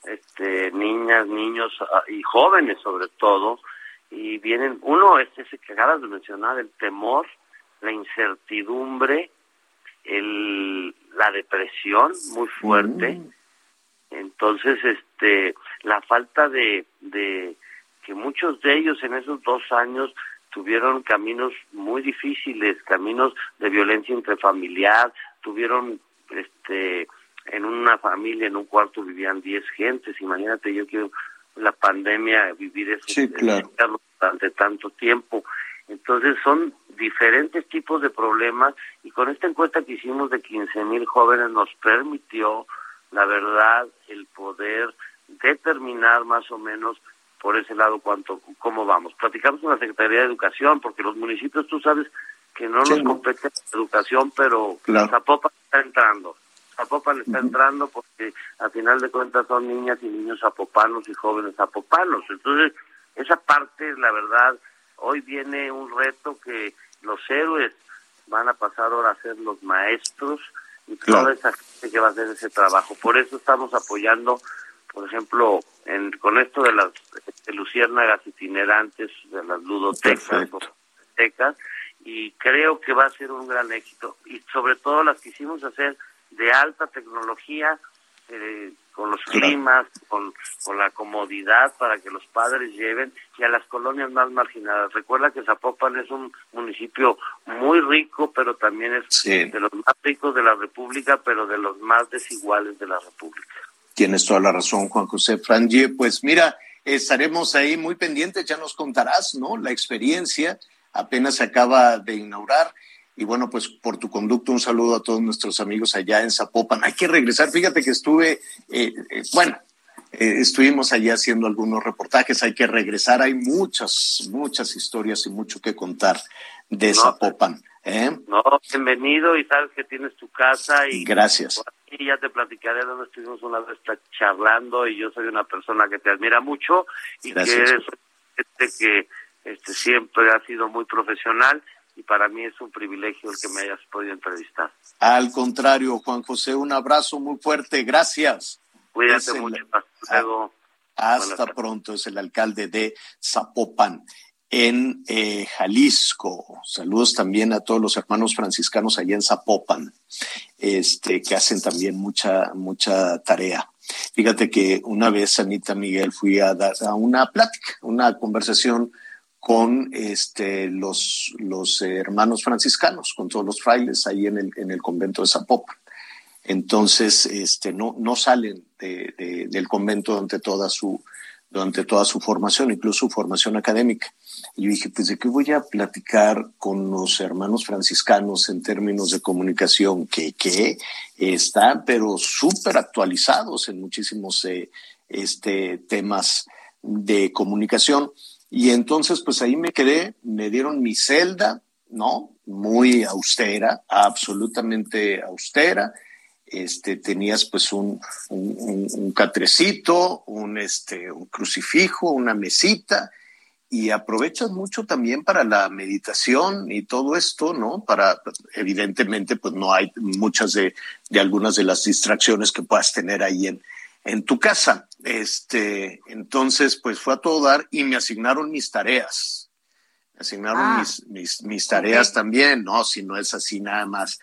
este, niñas, niños ah, y jóvenes sobre todo, y vienen, uno es ese que acabas de mencionar, el temor, la incertidumbre, el, la depresión muy fuerte, entonces este, la falta de, de que muchos de ellos en esos dos años tuvieron caminos muy difíciles, caminos de violencia intrafamiliar, tuvieron este en una familia, en un cuarto vivían 10 gentes, imagínate yo que la pandemia vivir eso Sí, claro. durante tanto tiempo. Entonces son diferentes tipos de problemas y con esta encuesta que hicimos de 15 mil jóvenes nos permitió, la verdad, el poder determinar más o menos por ese lado cuánto, cómo vamos. Platicamos con la Secretaría de Educación porque los municipios, tú sabes que no Sí, nos ¿no? compete educación, pero Claro. Zapopan está entrando. Zapopan está entrando porque al final de cuentas son niñas y niños zapopanos y jóvenes zapopanos. Entonces, esa parte, la verdad, hoy viene un reto que los héroes van a pasar ahora a ser los maestros y Claro. toda esa gente que va a hacer ese trabajo. Por eso estamos apoyando, por ejemplo, en, con esto de las de luciérnagas itinerantes, de las ludotecas, y creo que va a ser un gran éxito. Y sobre todo las quisimos hacer de alta tecnología, eh, con los Claro. climas, con, con la comodidad para que los padres lleven y a las colonias más marginadas. Recuerda que Zapopan es un municipio muy rico, pero también es Sí. de los más ricos de la República, pero de los más desiguales de la República. Tienes toda la razón, Juan José Franje. Pues mira, estaremos ahí muy pendientes, ya nos contarás, ¿no? La experiencia apenas se acaba de inaugurar. Y bueno, pues por tu conducto, un saludo a todos nuestros amigos allá en Zapopan. Hay que regresar. Fíjate que estuve, eh, eh, bueno, eh, estuvimos allá haciendo algunos reportajes. Hay que regresar. Hay muchas, muchas historias y mucho que contar de No. Zapopan. ¿Eh? No, bienvenido y sabes que tienes tu casa y Gracias. aquí ya te platicaré donde estuvimos una vez charlando y yo soy una persona que te admira mucho y Gracias. que eres gente que este, siempre ha sido muy profesional y para mí es un privilegio el que me hayas podido entrevistar. Al contrario, Juan José, un abrazo muy fuerte. Gracias. Cuídate Es el- mucho, hasta luego. Hasta pronto, es el alcalde de Zapopan, en eh, Jalisco. Saludos también a todos los hermanos franciscanos allá en Zapopan, este, que hacen también mucha, mucha tarea. Fíjate que una vez, Anita Miguel, fui a dar una plática, una conversación con este, los, los hermanos franciscanos, con todos los frailes ahí en el, en el convento de Zapopan. Entonces, este, no, no salen de- de- del convento durante toda su, durante toda su formación, incluso su formación académica. Y yo dije, pues de qué voy a platicar con los hermanos franciscanos en términos de comunicación, que, que están, pero súper actualizados en muchísimos eh, este, temas de comunicación. Y entonces, pues ahí me quedé, me dieron mi celda, ¿no? Muy austera, absolutamente austera. Este, tenías pues un, un, un- un catrecito, un, este, un crucifijo, una mesita, y aprovechas mucho también para la meditación y todo esto, ¿no? Para, evidentemente, pues no hay muchas de, de algunas de las distracciones que puedas tener ahí en, en tu casa. Este, entonces, pues fue a todo dar y me asignaron mis tareas. Me asignaron Ah. mis, mis, mis tareas también, ¿no? Si no es así nada más.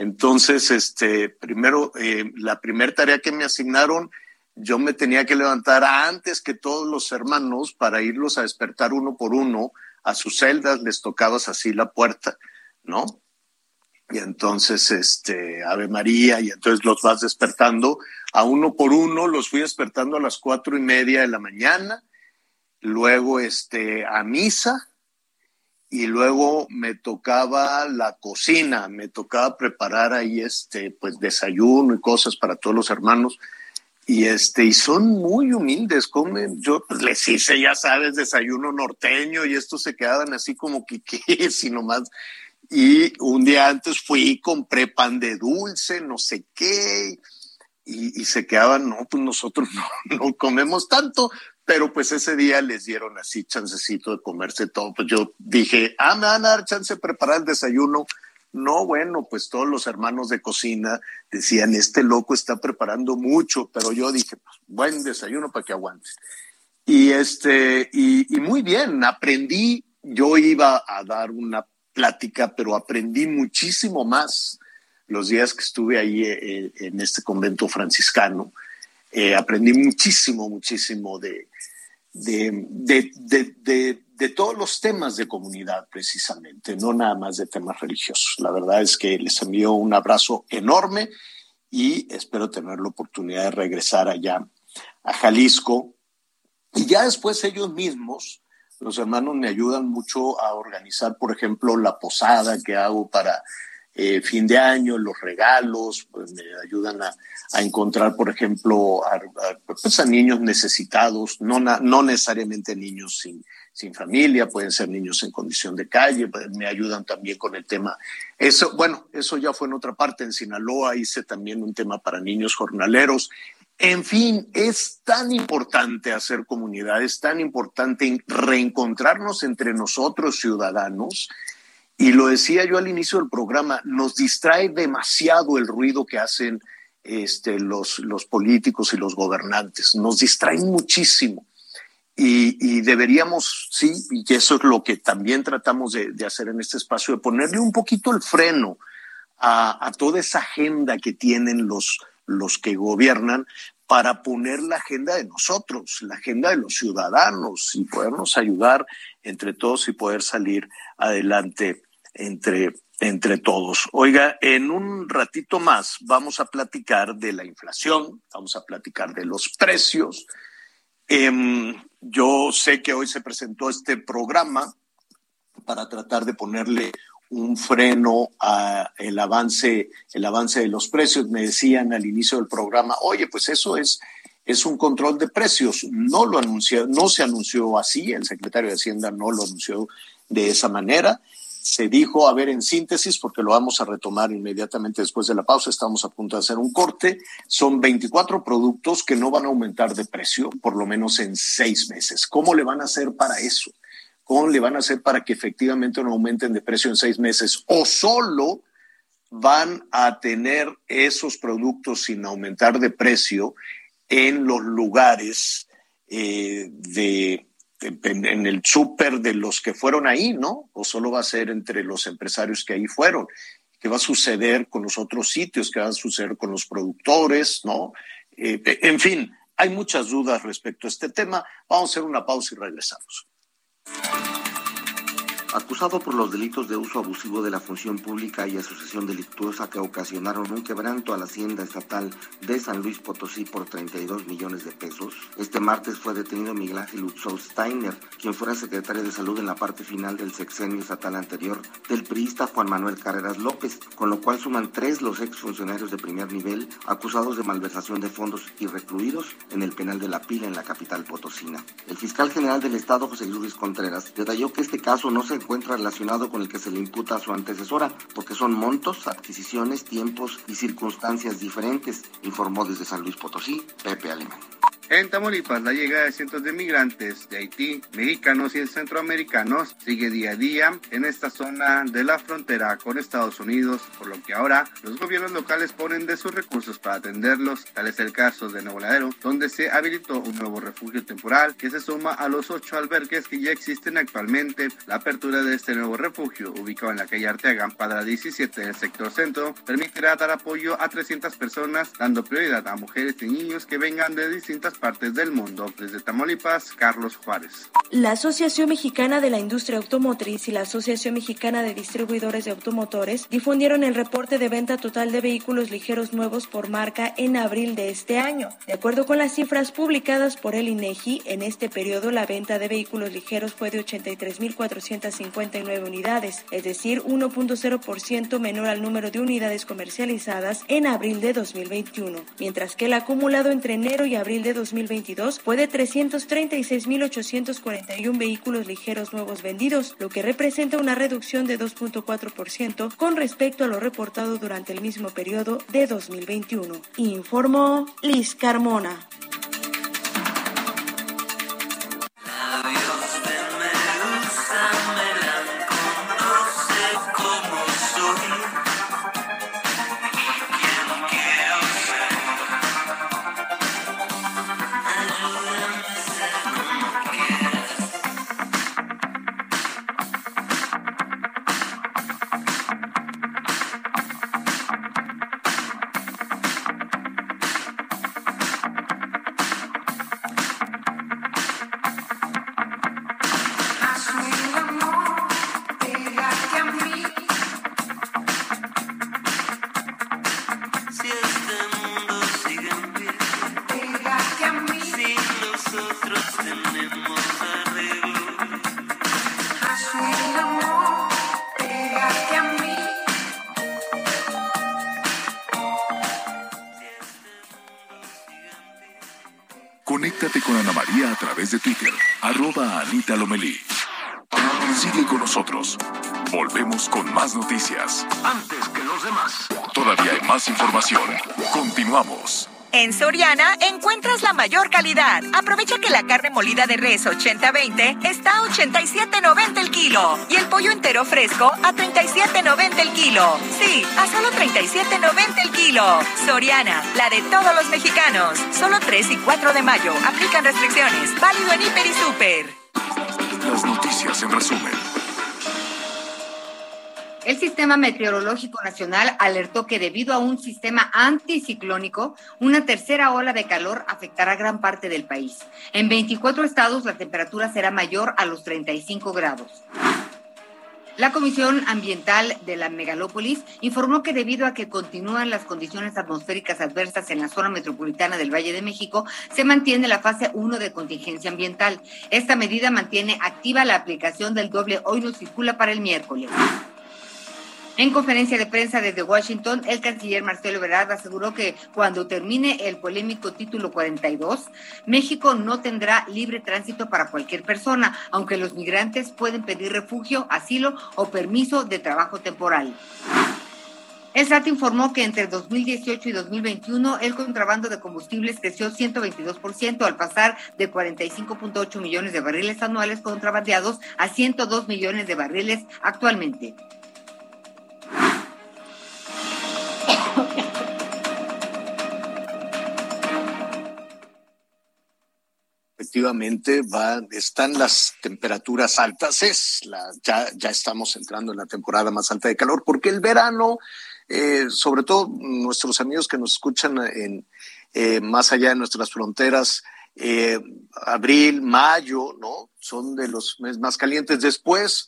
Entonces, este, primero, eh, la primera tarea que me asignaron, yo me tenía que levantar antes que todos los hermanos para irlos a despertar uno por uno a sus celdas, les tocabas así la puerta, ¿no? Y entonces, este, Ave María, y entonces los vas despertando a uno por uno, los fui despertando a las cuatro y media de la mañana, luego, este, a misa, y luego me tocaba la cocina, me tocaba preparar ahí, este, pues desayuno y cosas para todos los hermanos, y este, y son muy humildes, comen, yo pues, les hice, ya sabes, desayuno norteño, y estos se quedaban así como que, [laughs] ¿qué? Si nomás y un día antes fui y compré pan de dulce, no sé qué, y se quedaban, no, pues nosotros [laughs] no, no comemos tanto, pero pues ese día les dieron así chancecito de comerse todo. Pues yo dije, ah, me van a dar chance de preparar el desayuno. No, bueno, pues todos los hermanos de cocina decían, este loco está preparando mucho, pero yo dije, pues buen desayuno para que aguante. Y este, y, y muy bien, aprendí, yo iba a dar una plática, pero aprendí muchísimo más los días que estuve ahí eh, en este convento franciscano. Eh, aprendí muchísimo, muchísimo de, de, de, de, de todos los temas de comunidad, precisamente, no nada más de temas religiosos. La verdad es que les envío un abrazo enorme y espero tener la oportunidad de regresar allá a Jalisco. Y ya después ellos mismos, los hermanos me ayudan mucho a organizar, por ejemplo, la posada que hago para eh, fin de año, los regalos, pues me ayudan a, encontrar, por ejemplo, a, pues a niños necesitados, no, no necesariamente niños sin, sin familia, pueden ser niños en condición de calle, pues me ayudan también con el tema. Eso, bueno, eso ya fue en otra parte, en Sinaloa hice también un tema para niños jornaleros. En fin, es tan importante hacer comunidad, es tan importante reencontrarnos entre nosotros ciudadanos. Y lo decía yo al inicio del programa, nos distrae demasiado el ruido que hacen este, los, políticos y los gobernantes, nos distraen muchísimo. Y, deberíamos, sí, y eso es lo que también tratamos de, de, hacer en este espacio, de ponerle un poquito el freno a, a toda esa agenda que tienen los, los que gobiernan para poner la agenda de nosotros, la agenda de los ciudadanos y podernos ayudar entre todos y poder salir adelante entre, entre todos. Oiga, en un ratito más vamos a platicar de la inflación, vamos a platicar de los precios. Eh, yo sé que hoy se presentó este programa para tratar de ponerle un freno a el avance, el avance de los precios. Me decían al inicio del programa, oye, pues eso es, es un control de precios. No lo anunció, no se anunció así, el secretario de Hacienda no lo anunció de esa manera. Se dijo, a ver, en síntesis, porque lo vamos a retomar inmediatamente después de la pausa, estamos a punto de hacer un corte, son 24 productos que no van a aumentar de precio, por lo menos en seis meses. ¿Cómo le van a hacer para eso? ¿Cómo le van a hacer para que efectivamente no aumenten de precio en seis meses? ¿O solo van a tener esos productos sin aumentar de precio en los lugares eh, de, en el súper de los que fueron ahí, ¿no? ¿O solo va a ser entre los empresarios que ahí fueron? ¿Qué va a suceder con los otros sitios? ¿Qué va a suceder con los productores? ¿No? Eh, en fin, hay muchas dudas respecto a este tema. Vamos a hacer una pausa y regresamos. Acusado por los delitos de uso abusivo de la función pública y asociación delictuosa que ocasionaron un quebranto a la hacienda estatal de San Luis Potosí por 32 millones de pesos, este martes fue detenido Miguel Ángel Utzou Steiner, quien fuera secretario de salud en la parte final del sexenio estatal anterior del priista Juan Manuel Carreras López, con lo cual suman tres los exfuncionarios de primer nivel acusados de malversación de fondos y recluidos en el penal de la pila en la capital potosina. El fiscal general del estado, José Luis Contreras, detalló que este caso no se encuentra relacionado con el que se le imputa a su antecesora, porque son montos, adquisiciones, tiempos y circunstancias diferentes, informó desde San Luis Potosí Pepe Alemán. En Tamaulipas, la llegada de cientos de migrantes de Haití, mexicanos y centroamericanos sigue día a día en esta zona de la frontera con Estados Unidos, por lo que ahora los gobiernos locales ponen de sus recursos para atenderlos. Tal es el caso de Nuevo Ladero, donde se habilitó un nuevo refugio temporal que se suma a los ocho albergues que ya existen actualmente. La apertura de este nuevo refugio, ubicado en la calle Arteaga, Padra 17 del sector centro, permitirá dar apoyo a 300 personas, dando prioridad a mujeres y niños que vengan de distintas partes del mundo. Desde Tamaulipas, Carlos Juárez. La Asociación Mexicana de la Industria Automotriz y la Asociación Mexicana de Distribuidores de Automotores difundieron el reporte de venta total de vehículos ligeros nuevos por marca en abril de este año. De acuerdo con las cifras publicadas por el INEGI, en este periodo la venta de vehículos ligeros fue de 83.459 unidades, es decir, 1.0% menor al número de unidades comercializadas en abril de 2021, mientras que el acumulado entre enero y abril de 2022 fue de 336.841 vehículos ligeros nuevos vendidos, lo que representa una reducción de 2.4% con respecto a lo reportado durante el mismo periodo de 2021. Informó Liz Carmona. En Soriana encuentras la mayor calidad. Aprovecha que la carne molida de res 80-20 está a 87.90 el kilo y el pollo entero fresco a 37.90 el kilo. Sí, a solo 37.90 el kilo. Soriana, la de todos los mexicanos. Solo 3 y 4 de mayo. Aplican restricciones. Válido en Hiper y Super. Las noticias en resumen. El Sistema Meteorológico Nacional alertó que debido a un sistema anticiclónico, una tercera ola de calor afectará gran parte del país. En 24 estados la temperatura será mayor a los 35 grados. La Comisión Ambiental de la Megalópolis informó que debido a que continúan las condiciones atmosféricas adversas en la zona metropolitana del Valle de México, se mantiene la fase 1 de contingencia ambiental. Esta medida mantiene activa la aplicación del doble hoy no circula para el miércoles. En conferencia de prensa desde Washington, el canciller Marcelo Ebrard aseguró que cuando termine el polémico título 42, México no tendrá libre tránsito para cualquier persona, aunque los migrantes pueden pedir refugio, asilo o permiso de trabajo temporal. El SAT informó que entre 2018 y 2021 el contrabando de combustibles creció 122% al pasar de 45.8 millones de barriles anuales contrabandeados a 102 millones de barriles actualmente. Efectivamente va, están las temperaturas altas, es la, ya, ya estamos entrando en la temporada más alta de calor, porque el verano, eh, sobre todo nuestros amigos que nos escuchan en, eh, más allá de nuestras fronteras, eh, abril, mayo, ¿no? Son de los meses más calientes. Después,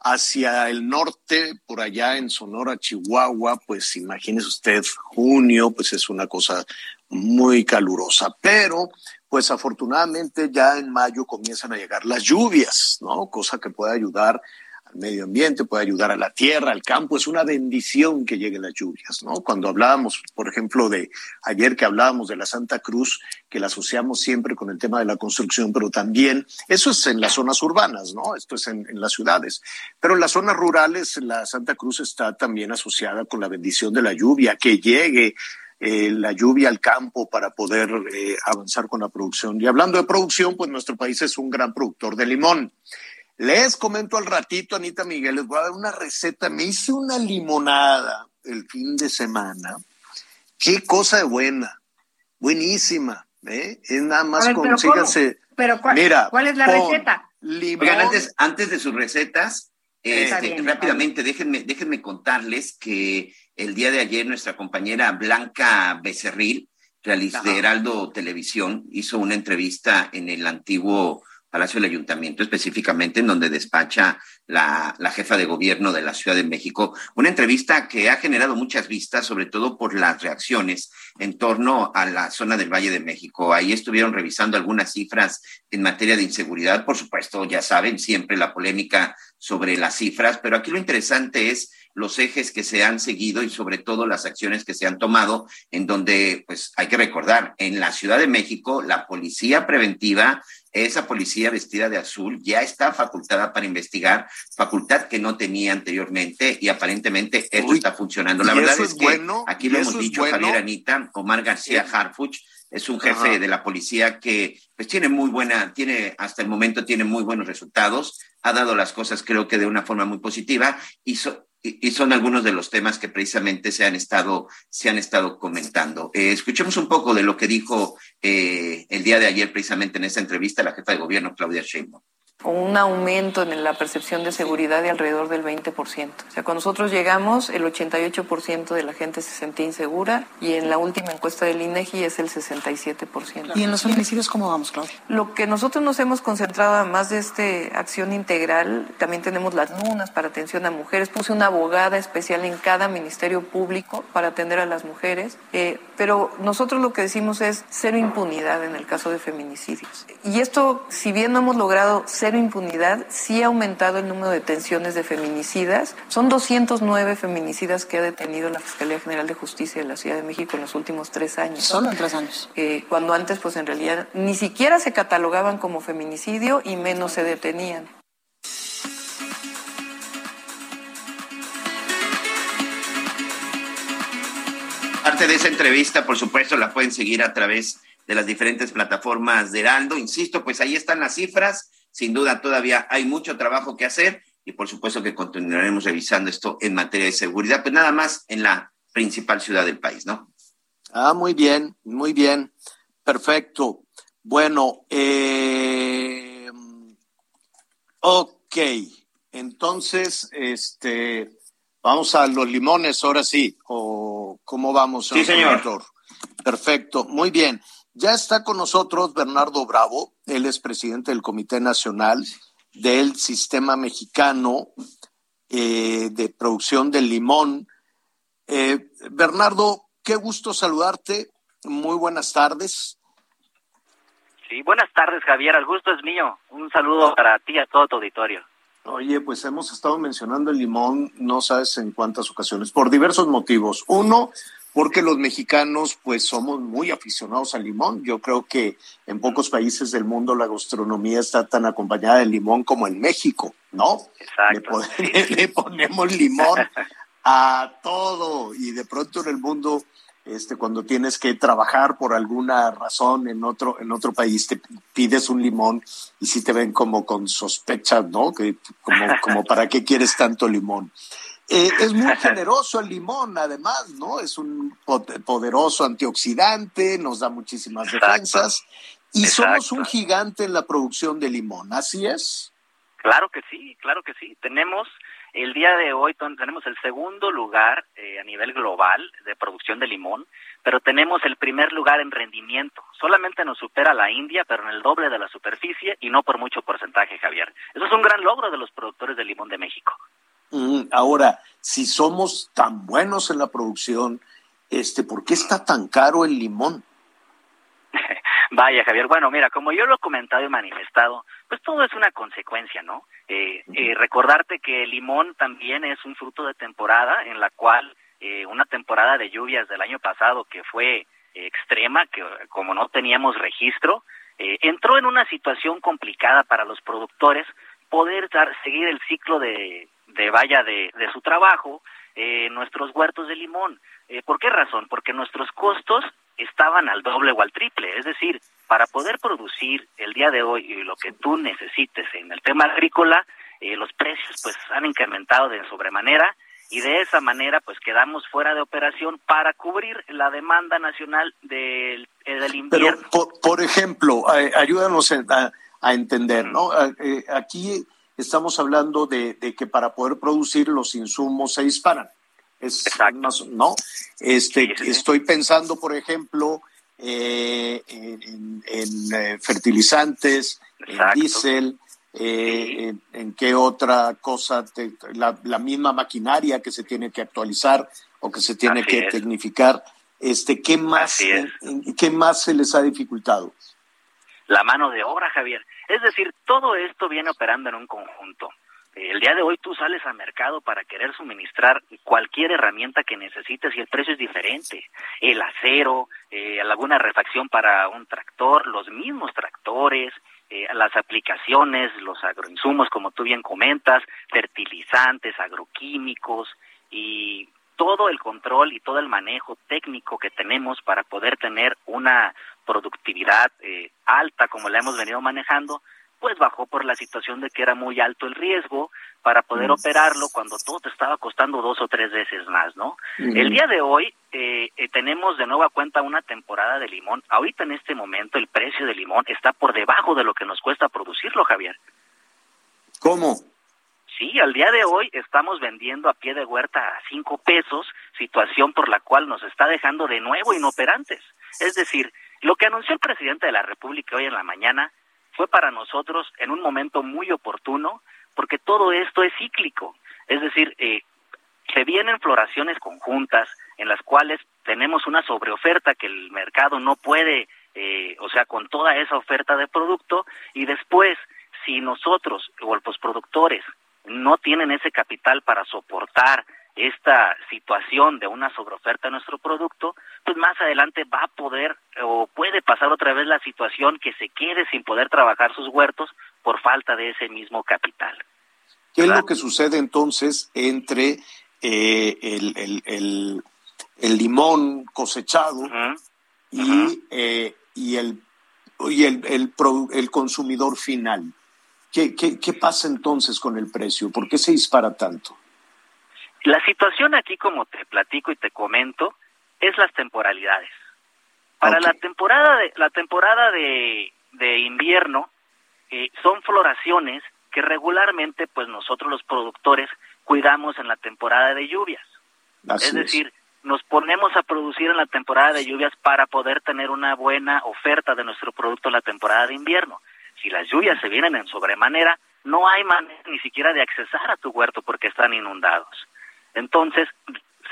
hacia el norte, por allá en Sonora, Chihuahua, pues imagínese usted, junio, pues es una cosa muy calurosa, pero pues afortunadamente ya en mayo comienzan a llegar las lluvias, ¿no? Cosa que puede ayudar al medio ambiente, puede ayudar a la tierra, al campo. Es una bendición que lleguen las lluvias, ¿no? Cuando hablábamos, por ejemplo, de ayer que hablábamos de la Santa Cruz, que la asociamos siempre con el tema de la construcción, pero también eso es en las zonas urbanas, ¿no? Esto es en, en las ciudades. Pero en las zonas rurales, la Santa Cruz está también asociada con la bendición de la lluvia, que llegue eh, la lluvia al campo para poder eh, avanzar con la producción. Y hablando de producción, pues nuestro país es un gran productor de limón. Les comento al ratito, Anita Miguel, les voy a dar una receta. Me hice una limonada el fin de semana. Qué cosa de buena, buenísima. ¿eh? Es nada más ver, consíganse. Pero ¿cuál, Mira, ¿cuál es la receta? Limón. Oigan, antes, antes de sus recetas, este, bien, rápidamente déjenme, déjenme contarles que el día de ayer nuestra compañera Blanca Becerril, realiz- de Heraldo Televisión, hizo una entrevista en el antiguo Palacio del Ayuntamiento, específicamente en donde despacha la, la jefa de gobierno de la Ciudad de México. Una entrevista que ha generado muchas vistas, sobre todo por las reacciones en torno a la zona del Valle de México. Ahí estuvieron revisando algunas cifras en materia de inseguridad. Por supuesto, ya saben, siempre la polémica sobre las cifras, pero aquí lo interesante es los ejes que se han seguido y sobre todo las acciones que se han tomado, en donde, pues hay que recordar, en la Ciudad de México, la policía preventiva, esa policía vestida de azul, ya está facultada para investigar, facultad que no tenía anteriormente y aparentemente esto está funcionando. La ¿y verdad es, que bueno? aquí ¿Y lo hemos dicho, bueno? Javier Anita, Omar García Harfuch, es un jefe Ajá. de la policía que pues tiene muy buena, tiene hasta el momento tiene muy buenos resultados, ha dado las cosas creo que de una forma muy positiva y, so- y, y son algunos de los temas que precisamente se han estado, se han estado comentando. Eh, escuchemos un poco de lo que dijo eh, el día de ayer precisamente en esa entrevista la jefa de gobierno Claudia Sheinbaum. Con un aumento en la percepción de seguridad de alrededor del 20%. O sea, cuando nosotros llegamos, el 88% de la gente se sentía insegura y en la última encuesta del INEGI es el 67%. ¿Y en los feminicidios cómo vamos, Claudia? Lo que nosotros nos hemos concentrado, además de esta acción integral, también tenemos las lunas para atención a mujeres. Puse una abogada especial en cada ministerio público para atender a las mujeres. Eh, pero nosotros lo que decimos es cero impunidad en el caso de feminicidios. Y esto, si bien no hemos logrado cero impunidad, sí ha aumentado el número de detenciones de feminicidas. Son 209 feminicidas que ha detenido la Fiscalía General de Justicia de la Ciudad de México en los últimos tres años. Solo en tres años. Eh, cuando antes, pues en realidad ni siquiera se catalogaban como feminicidio y menos se detenían. Parte de esa entrevista, por supuesto, la pueden seguir a través de las diferentes plataformas de Heraldo. Insisto, pues ahí están las cifras. Sin duda, todavía hay mucho trabajo que hacer y por supuesto que continuaremos revisando esto en materia de seguridad, pues nada más en la principal ciudad del país, ¿no? Ah, muy bien, muy bien. Perfecto. Bueno, eh, ok. Entonces, este, vamos a los limones ahora sí. ¿O cómo vamos? Sí, señor. doctor? Perfecto, muy bien. Ya está con nosotros Bernardo Bravo. Él es presidente del Comité Nacional del Sistema Mexicano eh, de Producción del Limón. Eh, Bernardo, qué gusto saludarte. Muy buenas tardes. Sí, buenas tardes, Javier. El gusto es mío. Un saludo para ti y a todo tu auditorio. Oye, pues hemos estado mencionando el limón, no sabes en cuántas ocasiones, por diversos motivos. Uno, porque los mexicanos pues somos muy aficionados al limón. Yo creo que en pocos países del mundo la gastronomía está tan acompañada del limón como en México, ¿no? Le, pon- [laughs] le ponemos limón a todo y de pronto en el mundo este cuando tienes que trabajar por alguna razón en otro en otro país te pides un limón y si te ven como con sospechas, ¿no? Que como como [laughs] para qué quieres tanto limón. Eh, es muy generoso el limón, además, ¿no? Es un po- poderoso antioxidante, nos da muchísimas Exacto. defensas y somos un gigante en la producción de limón, ¿así es? Claro que sí, claro que sí. Tenemos el día de hoy tenemos el segundo lugar eh, a nivel global de producción de limón, pero tenemos el primer lugar en rendimiento. Solamente nos supera la India, pero en el doble de la superficie y no por mucho porcentaje, Javier. Eso es un gran logro de los productores de limón de México. Ahora, si somos tan buenos en la producción, este, ¿por qué está tan caro el limón? [laughs] Vaya, Javier. Bueno, mira, como yo lo he comentado y manifestado, pues todo es una consecuencia, ¿no? Eh, eh, recordarte que el limón también es un fruto de temporada en la cual eh, una temporada de lluvias del año pasado que fue extrema, que como no teníamos registro, eh, entró en una situación complicada para los productores poder dar, seguir el ciclo de, de vaya de, de su trabajo eh, nuestros huertos de limón. Eh, ¿Por qué razón? Porque nuestros costos estaban al doble o al triple. Es decir, para poder producir el día de hoy lo que tú necesites en el tema agrícola, eh, los precios pues han incrementado de sobremanera y de esa manera pues quedamos fuera de operación para cubrir la demanda nacional del, eh, del invierno. Pero, por, por ejemplo, eh, ayúdanos a, a entender, ¿no? Aquí estamos hablando de, de que para poder producir los insumos se disparan. Es más, ¿no? Este, Estoy pensando, por ejemplo, eh, en, en- en, eh, fertilizantes, en diésel, eh, en, en qué otra cosa, te- la, la misma maquinaria que se tiene que actualizar o que se tiene Así que es. tecnificar. Este, ¿qué más, es. qué más se les ha dificultado? la mano de obra, Javier. Es decir, todo esto viene operando en un conjunto. Eh, El día de hoy tú sales al mercado para querer suministrar cualquier herramienta que necesites y el precio es diferente. El acero, eh, alguna refacción para un tractor, los mismos tractores, eh, las aplicaciones, los agroinsumos, como tú bien comentas, fertilizantes, agroquímicos y todo el control y todo el manejo técnico que tenemos para poder tener una productividad eh, alta como la hemos venido manejando, pues bajó por la situación de que era muy alto el riesgo para poder Mm. operarlo cuando todo te estaba costando dos o tres veces más, ¿no? Ujú. El día de hoy eh, eh, tenemos de nueva cuenta una temporada de limón. Ahorita en este momento el precio del limón está por debajo de lo que nos cuesta producirlo, Javier. ¿Cómo? Sí, al día de hoy estamos vendiendo a pie de huerta a cinco pesos, situación por la cual nos está dejando de nuevo inoperantes. Es decir, lo que anunció el presidente de la República hoy en la mañana fue para nosotros en un momento muy oportuno, porque todo esto es cíclico. Es decir, eh, se vienen floraciones conjuntas en las cuales tenemos una sobreoferta que el mercado no puede, eh, o sea, con toda esa oferta de producto, y después, si nosotros o los productores no tienen ese capital para soportar esta situación de una sobreoferta de nuestro producto, pues más adelante va a poder o puede pasar otra vez la situación que se quede sin poder trabajar sus huertos por falta de ese mismo capital. ¿Qué es lo que sucede entonces entre eh, el, el- el- el limón cosechado y, eh, y, el, y el consumidor final? ¿Qué, qué, qué pasa entonces con el precio? ¿Por qué se dispara tanto? La situación aquí, como te platico y te comento, es las temporalidades. Para la temporada de la temporada de, de invierno eh, son floraciones que regularmente, pues nosotros los productores cuidamos en la temporada de lluvias. Así es decir, nos ponemos a producir en la temporada de lluvias para poder tener una buena oferta de nuestro producto en la temporada de invierno. Si las lluvias se vienen en sobremanera, no hay manera ni siquiera de accesar a tu huerto porque están inundados. Entonces,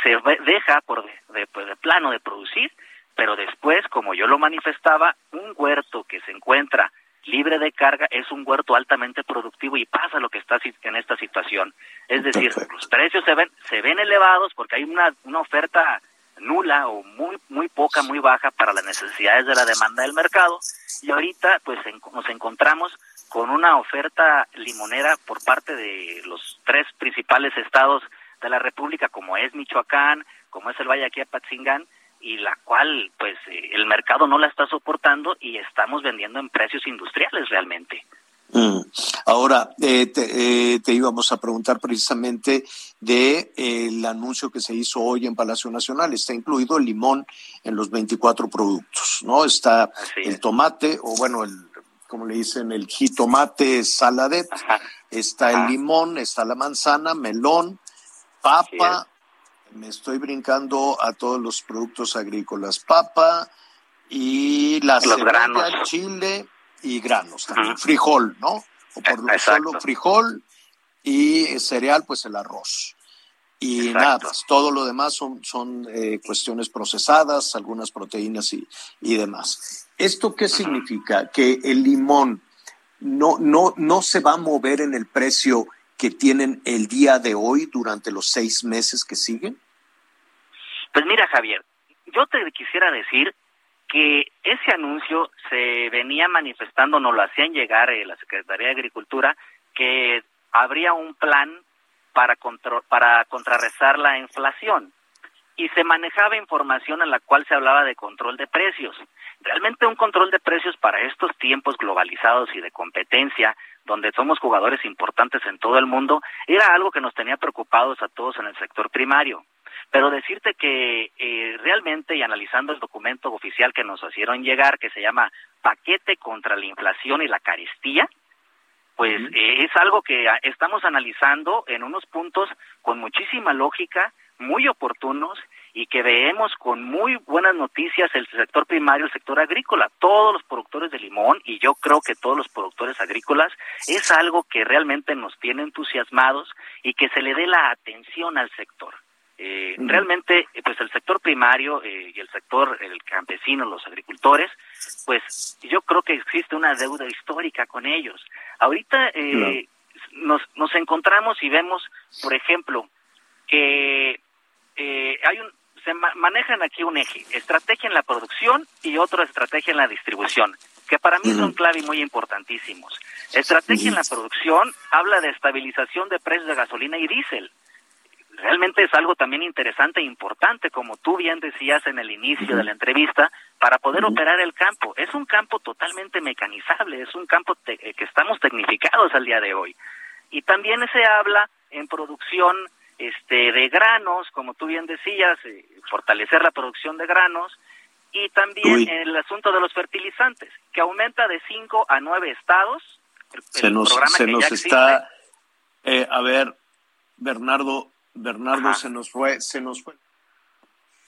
se deja por de, de- pues, de plano de producir, pero después, como yo lo manifestaba, un huerto que se encuentra libre de carga es un huerto altamente productivo y pasa lo que está en esta situación. Es decir, los precios se ven se ven elevados porque hay una, una oferta nula o muy muy poca, muy baja para las necesidades de la demanda del mercado y ahorita pues nos encontramos con una oferta limonera por parte de los tres principales estados de la República como es Michoacán, como es el Valle aquí Apatzingán y la cual pues eh, el mercado no la está soportando y estamos vendiendo en precios industriales realmente. Mm. Ahora, eh, te, eh, te íbamos a preguntar precisamente de eh, el anuncio que se hizo hoy en Palacio Nacional. Está incluido el limón en los 24 productos, ¿no? Está el tomate, o bueno, el, como le dicen, el jitomate saladet, está el limón, está la manzana, melón, papa, me estoy brincando a todos los productos agrícolas, papa y la Los cebolla, granos. chile y granos también, frijol, ¿no? O por lo solo frijol y eh, cereal, pues el arroz. Y nada, pues, todo lo demás son, son eh, cuestiones procesadas, algunas proteínas y, y demás. ¿Esto qué significa? Que el limón no, no, no se va a mover en el precio que tienen el día de hoy durante los seis meses que siguen? Pues mira, Javier, yo te quisiera decir que ese anuncio se venía manifestando, nos lo hacían llegar eh, la Secretaría de Agricultura, que habría un plan para, contro- para contrarrestar la inflación y se manejaba información en la cual se hablaba de control de precios. Realmente un control de precios para estos tiempos globalizados y de competencia, donde somos jugadores importantes en todo el mundo, era algo que nos tenía preocupados a todos en el sector primario. Pero decirte que eh, realmente, y analizando el documento oficial que nos hicieron llegar, que se llama Paquete contra la Inflación y la Carestía, pues eh, es algo que ah, estamos analizando en unos puntos con muchísima lógica, muy oportunos y que veemos con muy buenas noticias el sector primario, el sector agrícola, todos los productores de limón y yo creo que todos los productores agrícolas es algo que realmente nos tiene entusiasmados y que se le dé la atención al sector. Eh, Realmente, eh, pues el sector primario eh, y el sector el campesino, los agricultores, pues yo creo que existe una deuda histórica con ellos. Ahorita eh, nos, nos encontramos y vemos, por ejemplo, que eh, hay un se ma- manejan aquí un eje, estrategia en la producción y otra estrategia en la distribución, que para mí son clave y muy importantísimos. Estrategia en la producción habla de estabilización de precios de gasolina y diésel. Realmente es algo también interesante e importante, como tú bien decías en el inicio de la entrevista, para poder operar el campo. Es un campo totalmente mecanizable, es un campo te- eh, que estamos tecnificados al día de hoy. Y también se habla en producción este de granos, como tú bien decías, eh, fortalecer la producción de granos y también Uy. el asunto de los fertilizantes, que aumenta de 5 a 9 estados. El, se el nos, programa se que nos ya está, eh, a ver, Bernardo, Bernardo Ajá. se nos fue, se nos fue.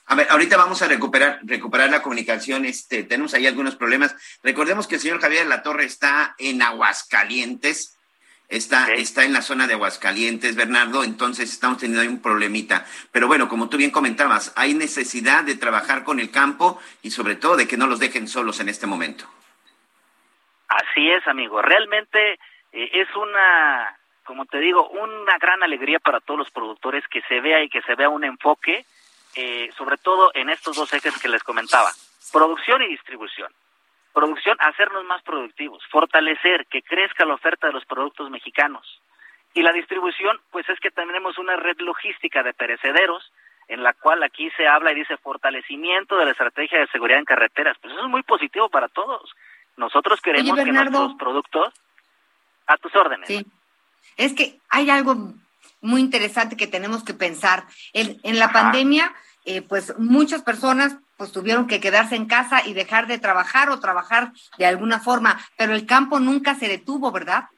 A ver, ahorita vamos a recuperar, recuperar la comunicación. Este, tenemos ahí algunos problemas. Recordemos que el señor Javier de la Torre está en Aguascalientes. Está, está en la zona de Aguascalientes, Bernardo, entonces estamos teniendo ahí un problemita. Pero bueno, como tú bien comentabas, hay necesidad de trabajar con el campo y sobre todo de que no los dejen solos en este momento. Así es, amigo. Realmente eh, es una, como te digo, una gran alegría para todos los productores que se vea y que se vea un enfoque, eh, sobre todo en estos dos ejes que les comentaba, producción y distribución. Producción, hacernos más productivos, fortalecer, que crezca la oferta de los productos mexicanos. Y la distribución, pues es que tenemos una red logística de perecederos, en la cual aquí se habla y dice fortalecimiento de la estrategia de seguridad en carreteras. Pues eso es muy positivo para todos. Nosotros queremos que Bernardo. nuestros productos, a tus órdenes. Sí. Es que hay algo muy interesante que tenemos que pensar. En, en la pandemia, eh, pues muchas personas pues tuvieron que quedarse en casa y dejar de trabajar o trabajar de alguna forma, pero el campo nunca se detuvo, ¿verdad?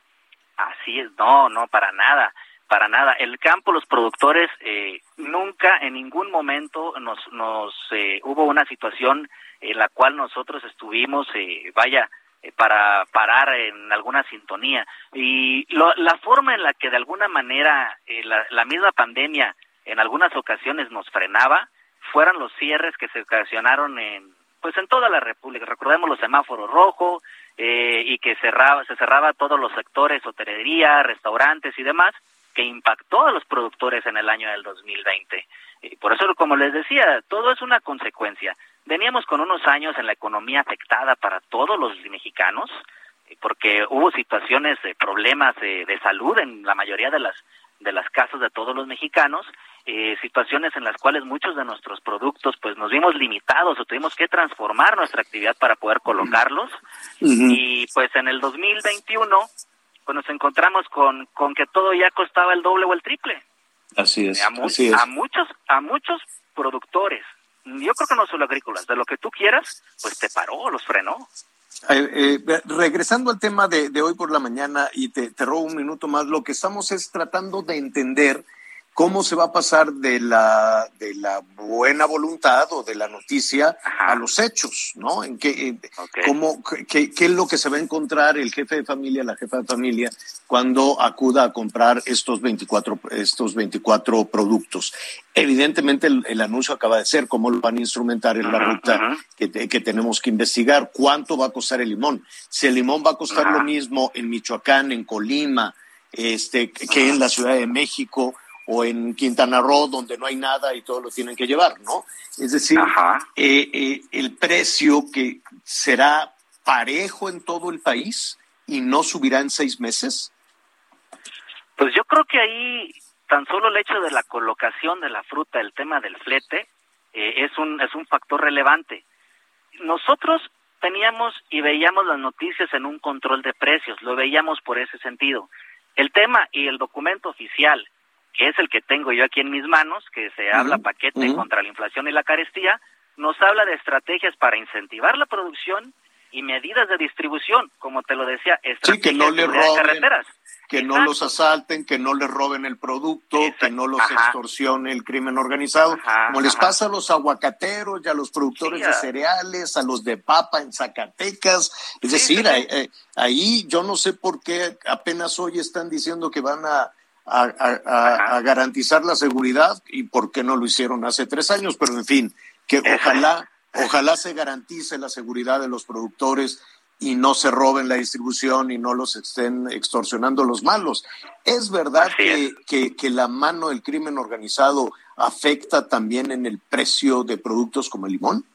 Así es, no, no, para nada, para nada. El campo, los productores, eh, nunca en ningún momento nos, nos eh, hubo una situación en la cual nosotros estuvimos, eh, vaya, eh, para parar en alguna sintonía. Y lo- la forma en la que de alguna manera eh, la, la misma pandemia en algunas ocasiones nos frenaba, fueron los cierres que se ocasionaron en pues en toda la República. Recordemos los semáforos rojos eh, y que cerraba, se cerraba todos los sectores, hotelería, restaurantes y demás, que impactó a los productores en el año del 2020. Eh, por eso, como les decía, todo es una consecuencia. Veníamos con unos años en la economía afectada para todos los mexicanos, eh, porque hubo situaciones de problemas de, de salud en la mayoría de las de las casas de todos los mexicanos, eh, situaciones en las cuales muchos de nuestros productos pues nos vimos limitados o tuvimos que transformar nuestra actividad para poder colocarlos. Y pues en el 2021 pues nos encontramos con, con que todo ya costaba el doble o el triple. Así es, a, mu- así es. a muchos a muchos productores yo creo que no solo agrícolas de lo que tú quieras pues te paró los frenó. Eh, eh, regresando al tema de, de hoy por la mañana, y te, te robo un minuto más, lo que estamos es tratando de entender cómo se va a pasar de la, de la buena voluntad o de la noticia a los hechos, ¿no? En qué, eh, cómo, qué, qué es lo que se va a encontrar el jefe de familia, la jefa de familia, cuando acuda a comprar estos 24, estos 24 productos. Evidentemente el, el anuncio acaba de ser cómo lo van a instrumentar en la ruta que tenemos que investigar. ¿Cuánto va a costar el limón? Si el limón va a costar lo mismo en Michoacán, en Colima, este, que en la Ciudad de México o en Quintana Roo, donde no hay nada y todo lo tienen que llevar, ¿no? Es decir, eh, eh, el precio que será parejo en todo el país y no subirá en seis meses. Pues yo creo que ahí tan solo el hecho de la colocación de la fruta, el tema del flete, eh, es, un, es un factor relevante. Nosotros teníamos y veíamos las noticias en un control de precios, lo veíamos por ese sentido. El tema y el documento oficial, que es el que tengo yo aquí en mis manos, que se habla paquete contra la inflación y la carestía, nos habla de estrategias para incentivar la producción y medidas de distribución, como te lo decía, estrategias Sí, que no le roben, carreteras. que no los asalten, que no les roben el producto, que no los extorsione el crimen organizado, como les ajá. pasa a los aguacateros y a los productores Sí, de cereales, a los de papa en Zacatecas. Es decir, ahí, eh, ahí yo no sé por qué apenas hoy están diciendo que van a, a- a- a- a garantizar la seguridad y por qué no lo hicieron hace tres años, pero en fin, que ojalá, ojalá se garantice la seguridad de los productores y no se roben la distribución y no los estén extorsionando los malos. ¿Es verdad que, que, que la mano del crimen organizado afecta también en el precio de productos como el limón?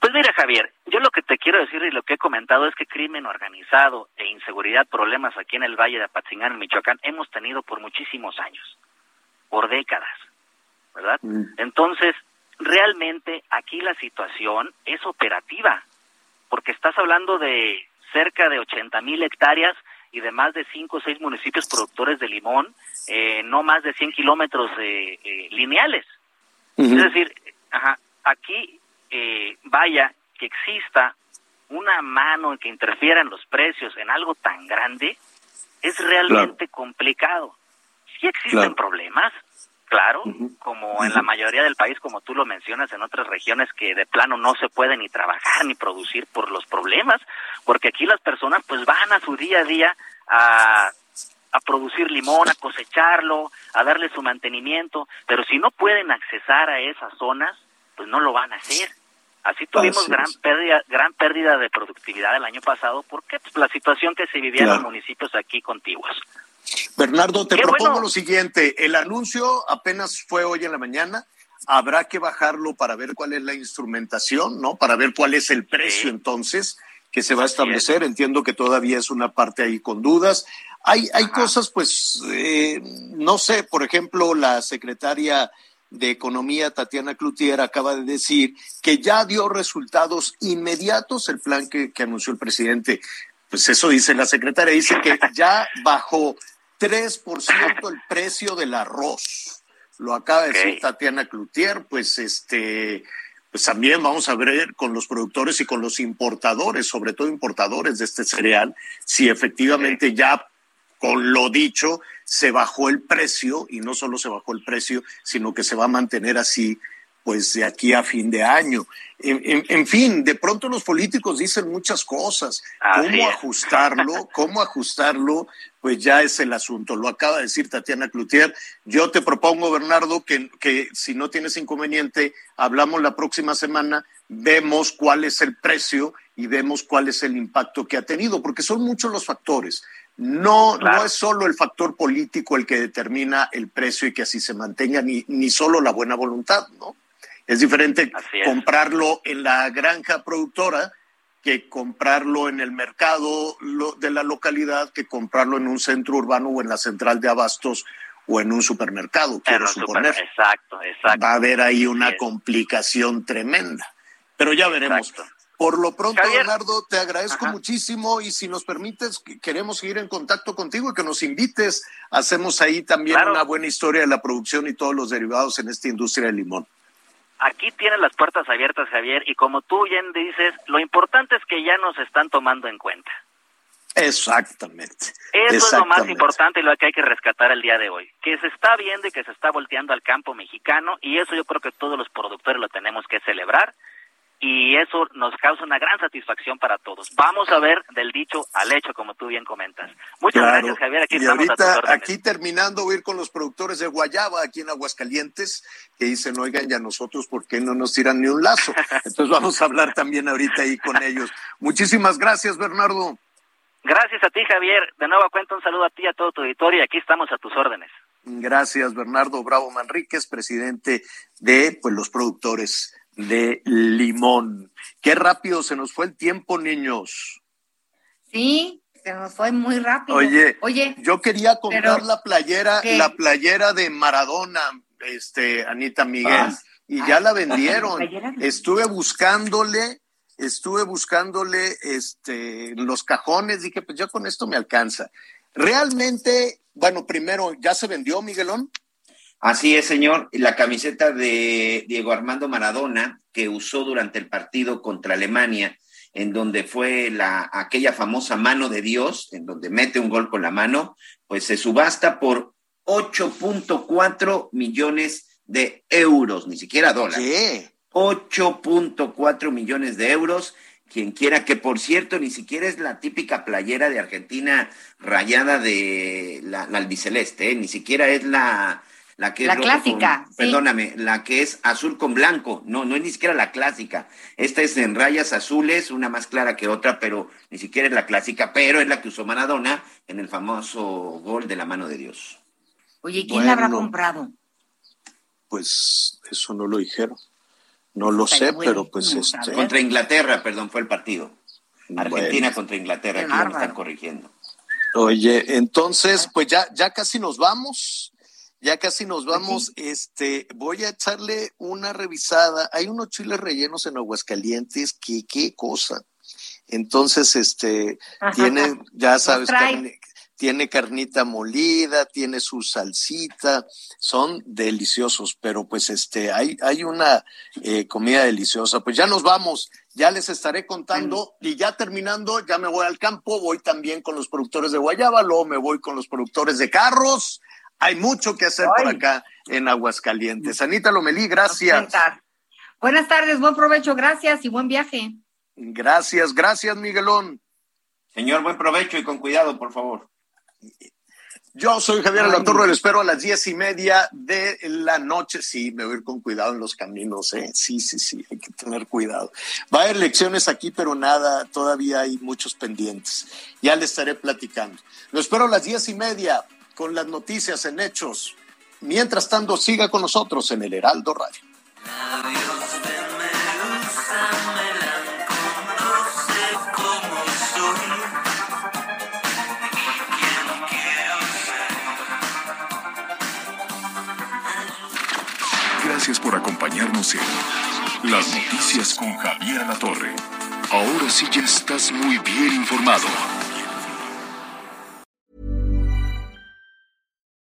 Pues mira, Javier, yo lo que te quiero decir y lo que he comentado es que crimen organizado e inseguridad, problemas aquí en el Valle de Apatzingán, en Michoacán, hemos tenido por muchísimos años, por décadas, ¿verdad? Entonces, realmente aquí la situación es operativa, porque estás hablando de cerca de 80 mil hectáreas y de más de 5 o 6 municipios productores de limón, eh, no más de 100 kilómetros eh, eh, lineales. Es decir, ajá, aquí eh, vaya que exista una mano que interfiera en los precios en algo tan grande, es realmente complicado. Sí existen Claro. problemas, claro, como en la mayoría del país, como tú lo mencionas, en otras regiones que de plano no se puede ni trabajar ni producir por los problemas, porque aquí las personas pues van a su día a día a, a producir limón, a cosecharlo, a darle su mantenimiento, pero si no pueden accesar a esas zonas, pues no lo van a hacer. Así tuvimos Así gran pérdida, gran pérdida de productividad el año pasado, porque pues, la situación que se vivía en los municipios aquí contiguos. Bernardo, te Qué propongo bueno. lo siguiente. El anuncio apenas fue hoy en la mañana. Habrá que bajarlo para ver cuál es la instrumentación, ¿no? Para ver cuál es el precio entonces que se va a establecer. Entiendo que todavía es una parte ahí con dudas. Hay, hay cosas, pues, eh, no sé, por ejemplo, la secretaria de Economía, Tatiana Cloutier, acaba de decir que ya dio resultados inmediatos el plan que, que anunció el presidente. Pues eso dice la secretaria, dice que ya bajó 3% el precio del arroz. Lo acaba de decir Tatiana Cloutier, pues este pues también vamos a ver con los productores y con los importadores, sobre todo importadores de este cereal, si efectivamente ya con lo dicho se bajó el precio y no solo se bajó el precio, sino que se va a mantener así pues de aquí a fin de año. En, en- en fin, de pronto los políticos dicen muchas cosas. Así ¿Cómo es. ajustarlo? [laughs] ¿Cómo ajustarlo? Pues ya es el asunto. Lo acaba de decir Tatiana Cloutier. Yo te propongo, Bernardo, que, que si no tienes inconveniente, hablamos la próxima semana, vemos cuál es el precio y vemos cuál es el impacto que ha tenido, porque son muchos los factores. No, no es solo el factor político el que determina el precio y que así se mantenga, ni, ni solo la buena voluntad, ¿no? Es diferente es. comprarlo en la granja productora que comprarlo en el mercado lo- de la localidad, que comprarlo en un centro urbano o en la central de abastos o en un supermercado, quiero super- suponer. exacto, exacto. Va a haber ahí una complicación tremenda. Pero ya veremos. Por lo pronto, Javier. Bernardo, te agradezco muchísimo y si nos permites, que- queremos seguir en contacto contigo y que nos invites. Hacemos ahí también Claro. una buena historia de la producción y todos los derivados en esta industria del limón. Aquí tienes las puertas abiertas, Javier, y como tú bien dices, lo importante es que ya nos están tomando en cuenta. Exactamente. Eso es lo más importante y lo que hay que rescatar el día de hoy. Que se está viendo y que se está volteando al campo mexicano y eso yo creo que todos los productores lo tenemos que celebrar y eso nos causa una gran satisfacción para todos. Vamos a ver del dicho al hecho, como tú bien comentas. Muchas Claro. gracias, Javier. Aquí y estamos ahorita, aquí terminando, voy a ir con los productores de Guayaba, aquí en Aguascalientes, que dicen, oigan, ya nosotros, ¿por qué no nos tiran ni un lazo? [laughs] Entonces vamos a hablar también ahorita ahí con ellos. Muchísimas gracias, Bernardo. Gracias a ti, Javier. De nuevo cuento un saludo a ti y a todo tu auditorio y aquí estamos a tus órdenes. Gracias, Bernardo Bravo Manríquez, presidente de pues, los productores de limón. Qué rápido se nos fue el tiempo, niños. Sí, se nos fue muy rápido. Oye, Oye, yo quería comprar la playera, ¿Qué? la playera de Maradona, este, Anita Miguel, Ah. y ya la vendieron. playera de- Estuve buscándole, estuve buscándole, este, los cajones, dije, pues ya con esto me alcanza. Realmente, bueno, primero, ¿ya se vendió, Miguelón? Así es, señor. La camiseta de Diego Armando Maradona que usó durante el partido contra Alemania, en donde fue la, aquella famosa mano de Dios, en donde mete un gol con la mano, pues se subasta por 8.4 millones de euros, ni siquiera dólares. ¿Qué? 8.4 millones de euros. Quien quiera, que por cierto, ni siquiera es la típica playera de Argentina rayada de la, la albiceleste, ¿eh? ni siquiera es la, la que es La rojo clásica, con- sí. perdóname, la que es azul con blanco. No, no es ni siquiera la clásica. Esta es en rayas azules, una más clara que otra, pero ni siquiera es la clásica, pero es la que usó Maradona en el famoso gol de la mano de Dios. oye, ¿quién la habrá comprado? Pues eso no lo dijeron. No lo sé, pero pues este. Contra Inglaterra, perdón, fue el partido. Argentina Bueno. contra Inglaterra, Qué aquí me están corrigiendo. Oye, entonces, pues ya, ya casi nos vamos. Ya casi nos vamos. Este, voy a echarle una revisada. Hay unos chiles rellenos en Aguascalientes, que qué cosa. Entonces, este, tiene, ya sabes, carne- tiene carnita molida, tiene su salsita, son deliciosos, pero pues este, hay, hay una eh, comida deliciosa. Pues ya nos vamos, ya les estaré contando y ya terminando, ya me voy al campo, voy también con los productores de Guayaba, luego me voy con los productores de carros. Hay mucho que hacer por acá en Aguascalientes. Anita Lomelí, gracias. Buenas tardes, buen provecho, gracias y buen viaje. Gracias, gracias, Miguelón. Señor, buen provecho y con cuidado, por favor. Yo soy Javier. Alatorre, lo espero a las diez y media de la noche. Sí, me voy a ir con cuidado en los caminos, ¿eh? Sí, sí, sí, hay que tener cuidado. Va a haber elecciones aquí, pero nada, todavía hay muchos pendientes. Ya le estaré platicando. Lo espero a las diez y media con las noticias en hechos. Mientras tanto, siga con nosotros en el Heraldo Radio. Gracias por acompañarnos en Las Noticias con Javier La Torre. Ahora sí ya estás muy bien informado.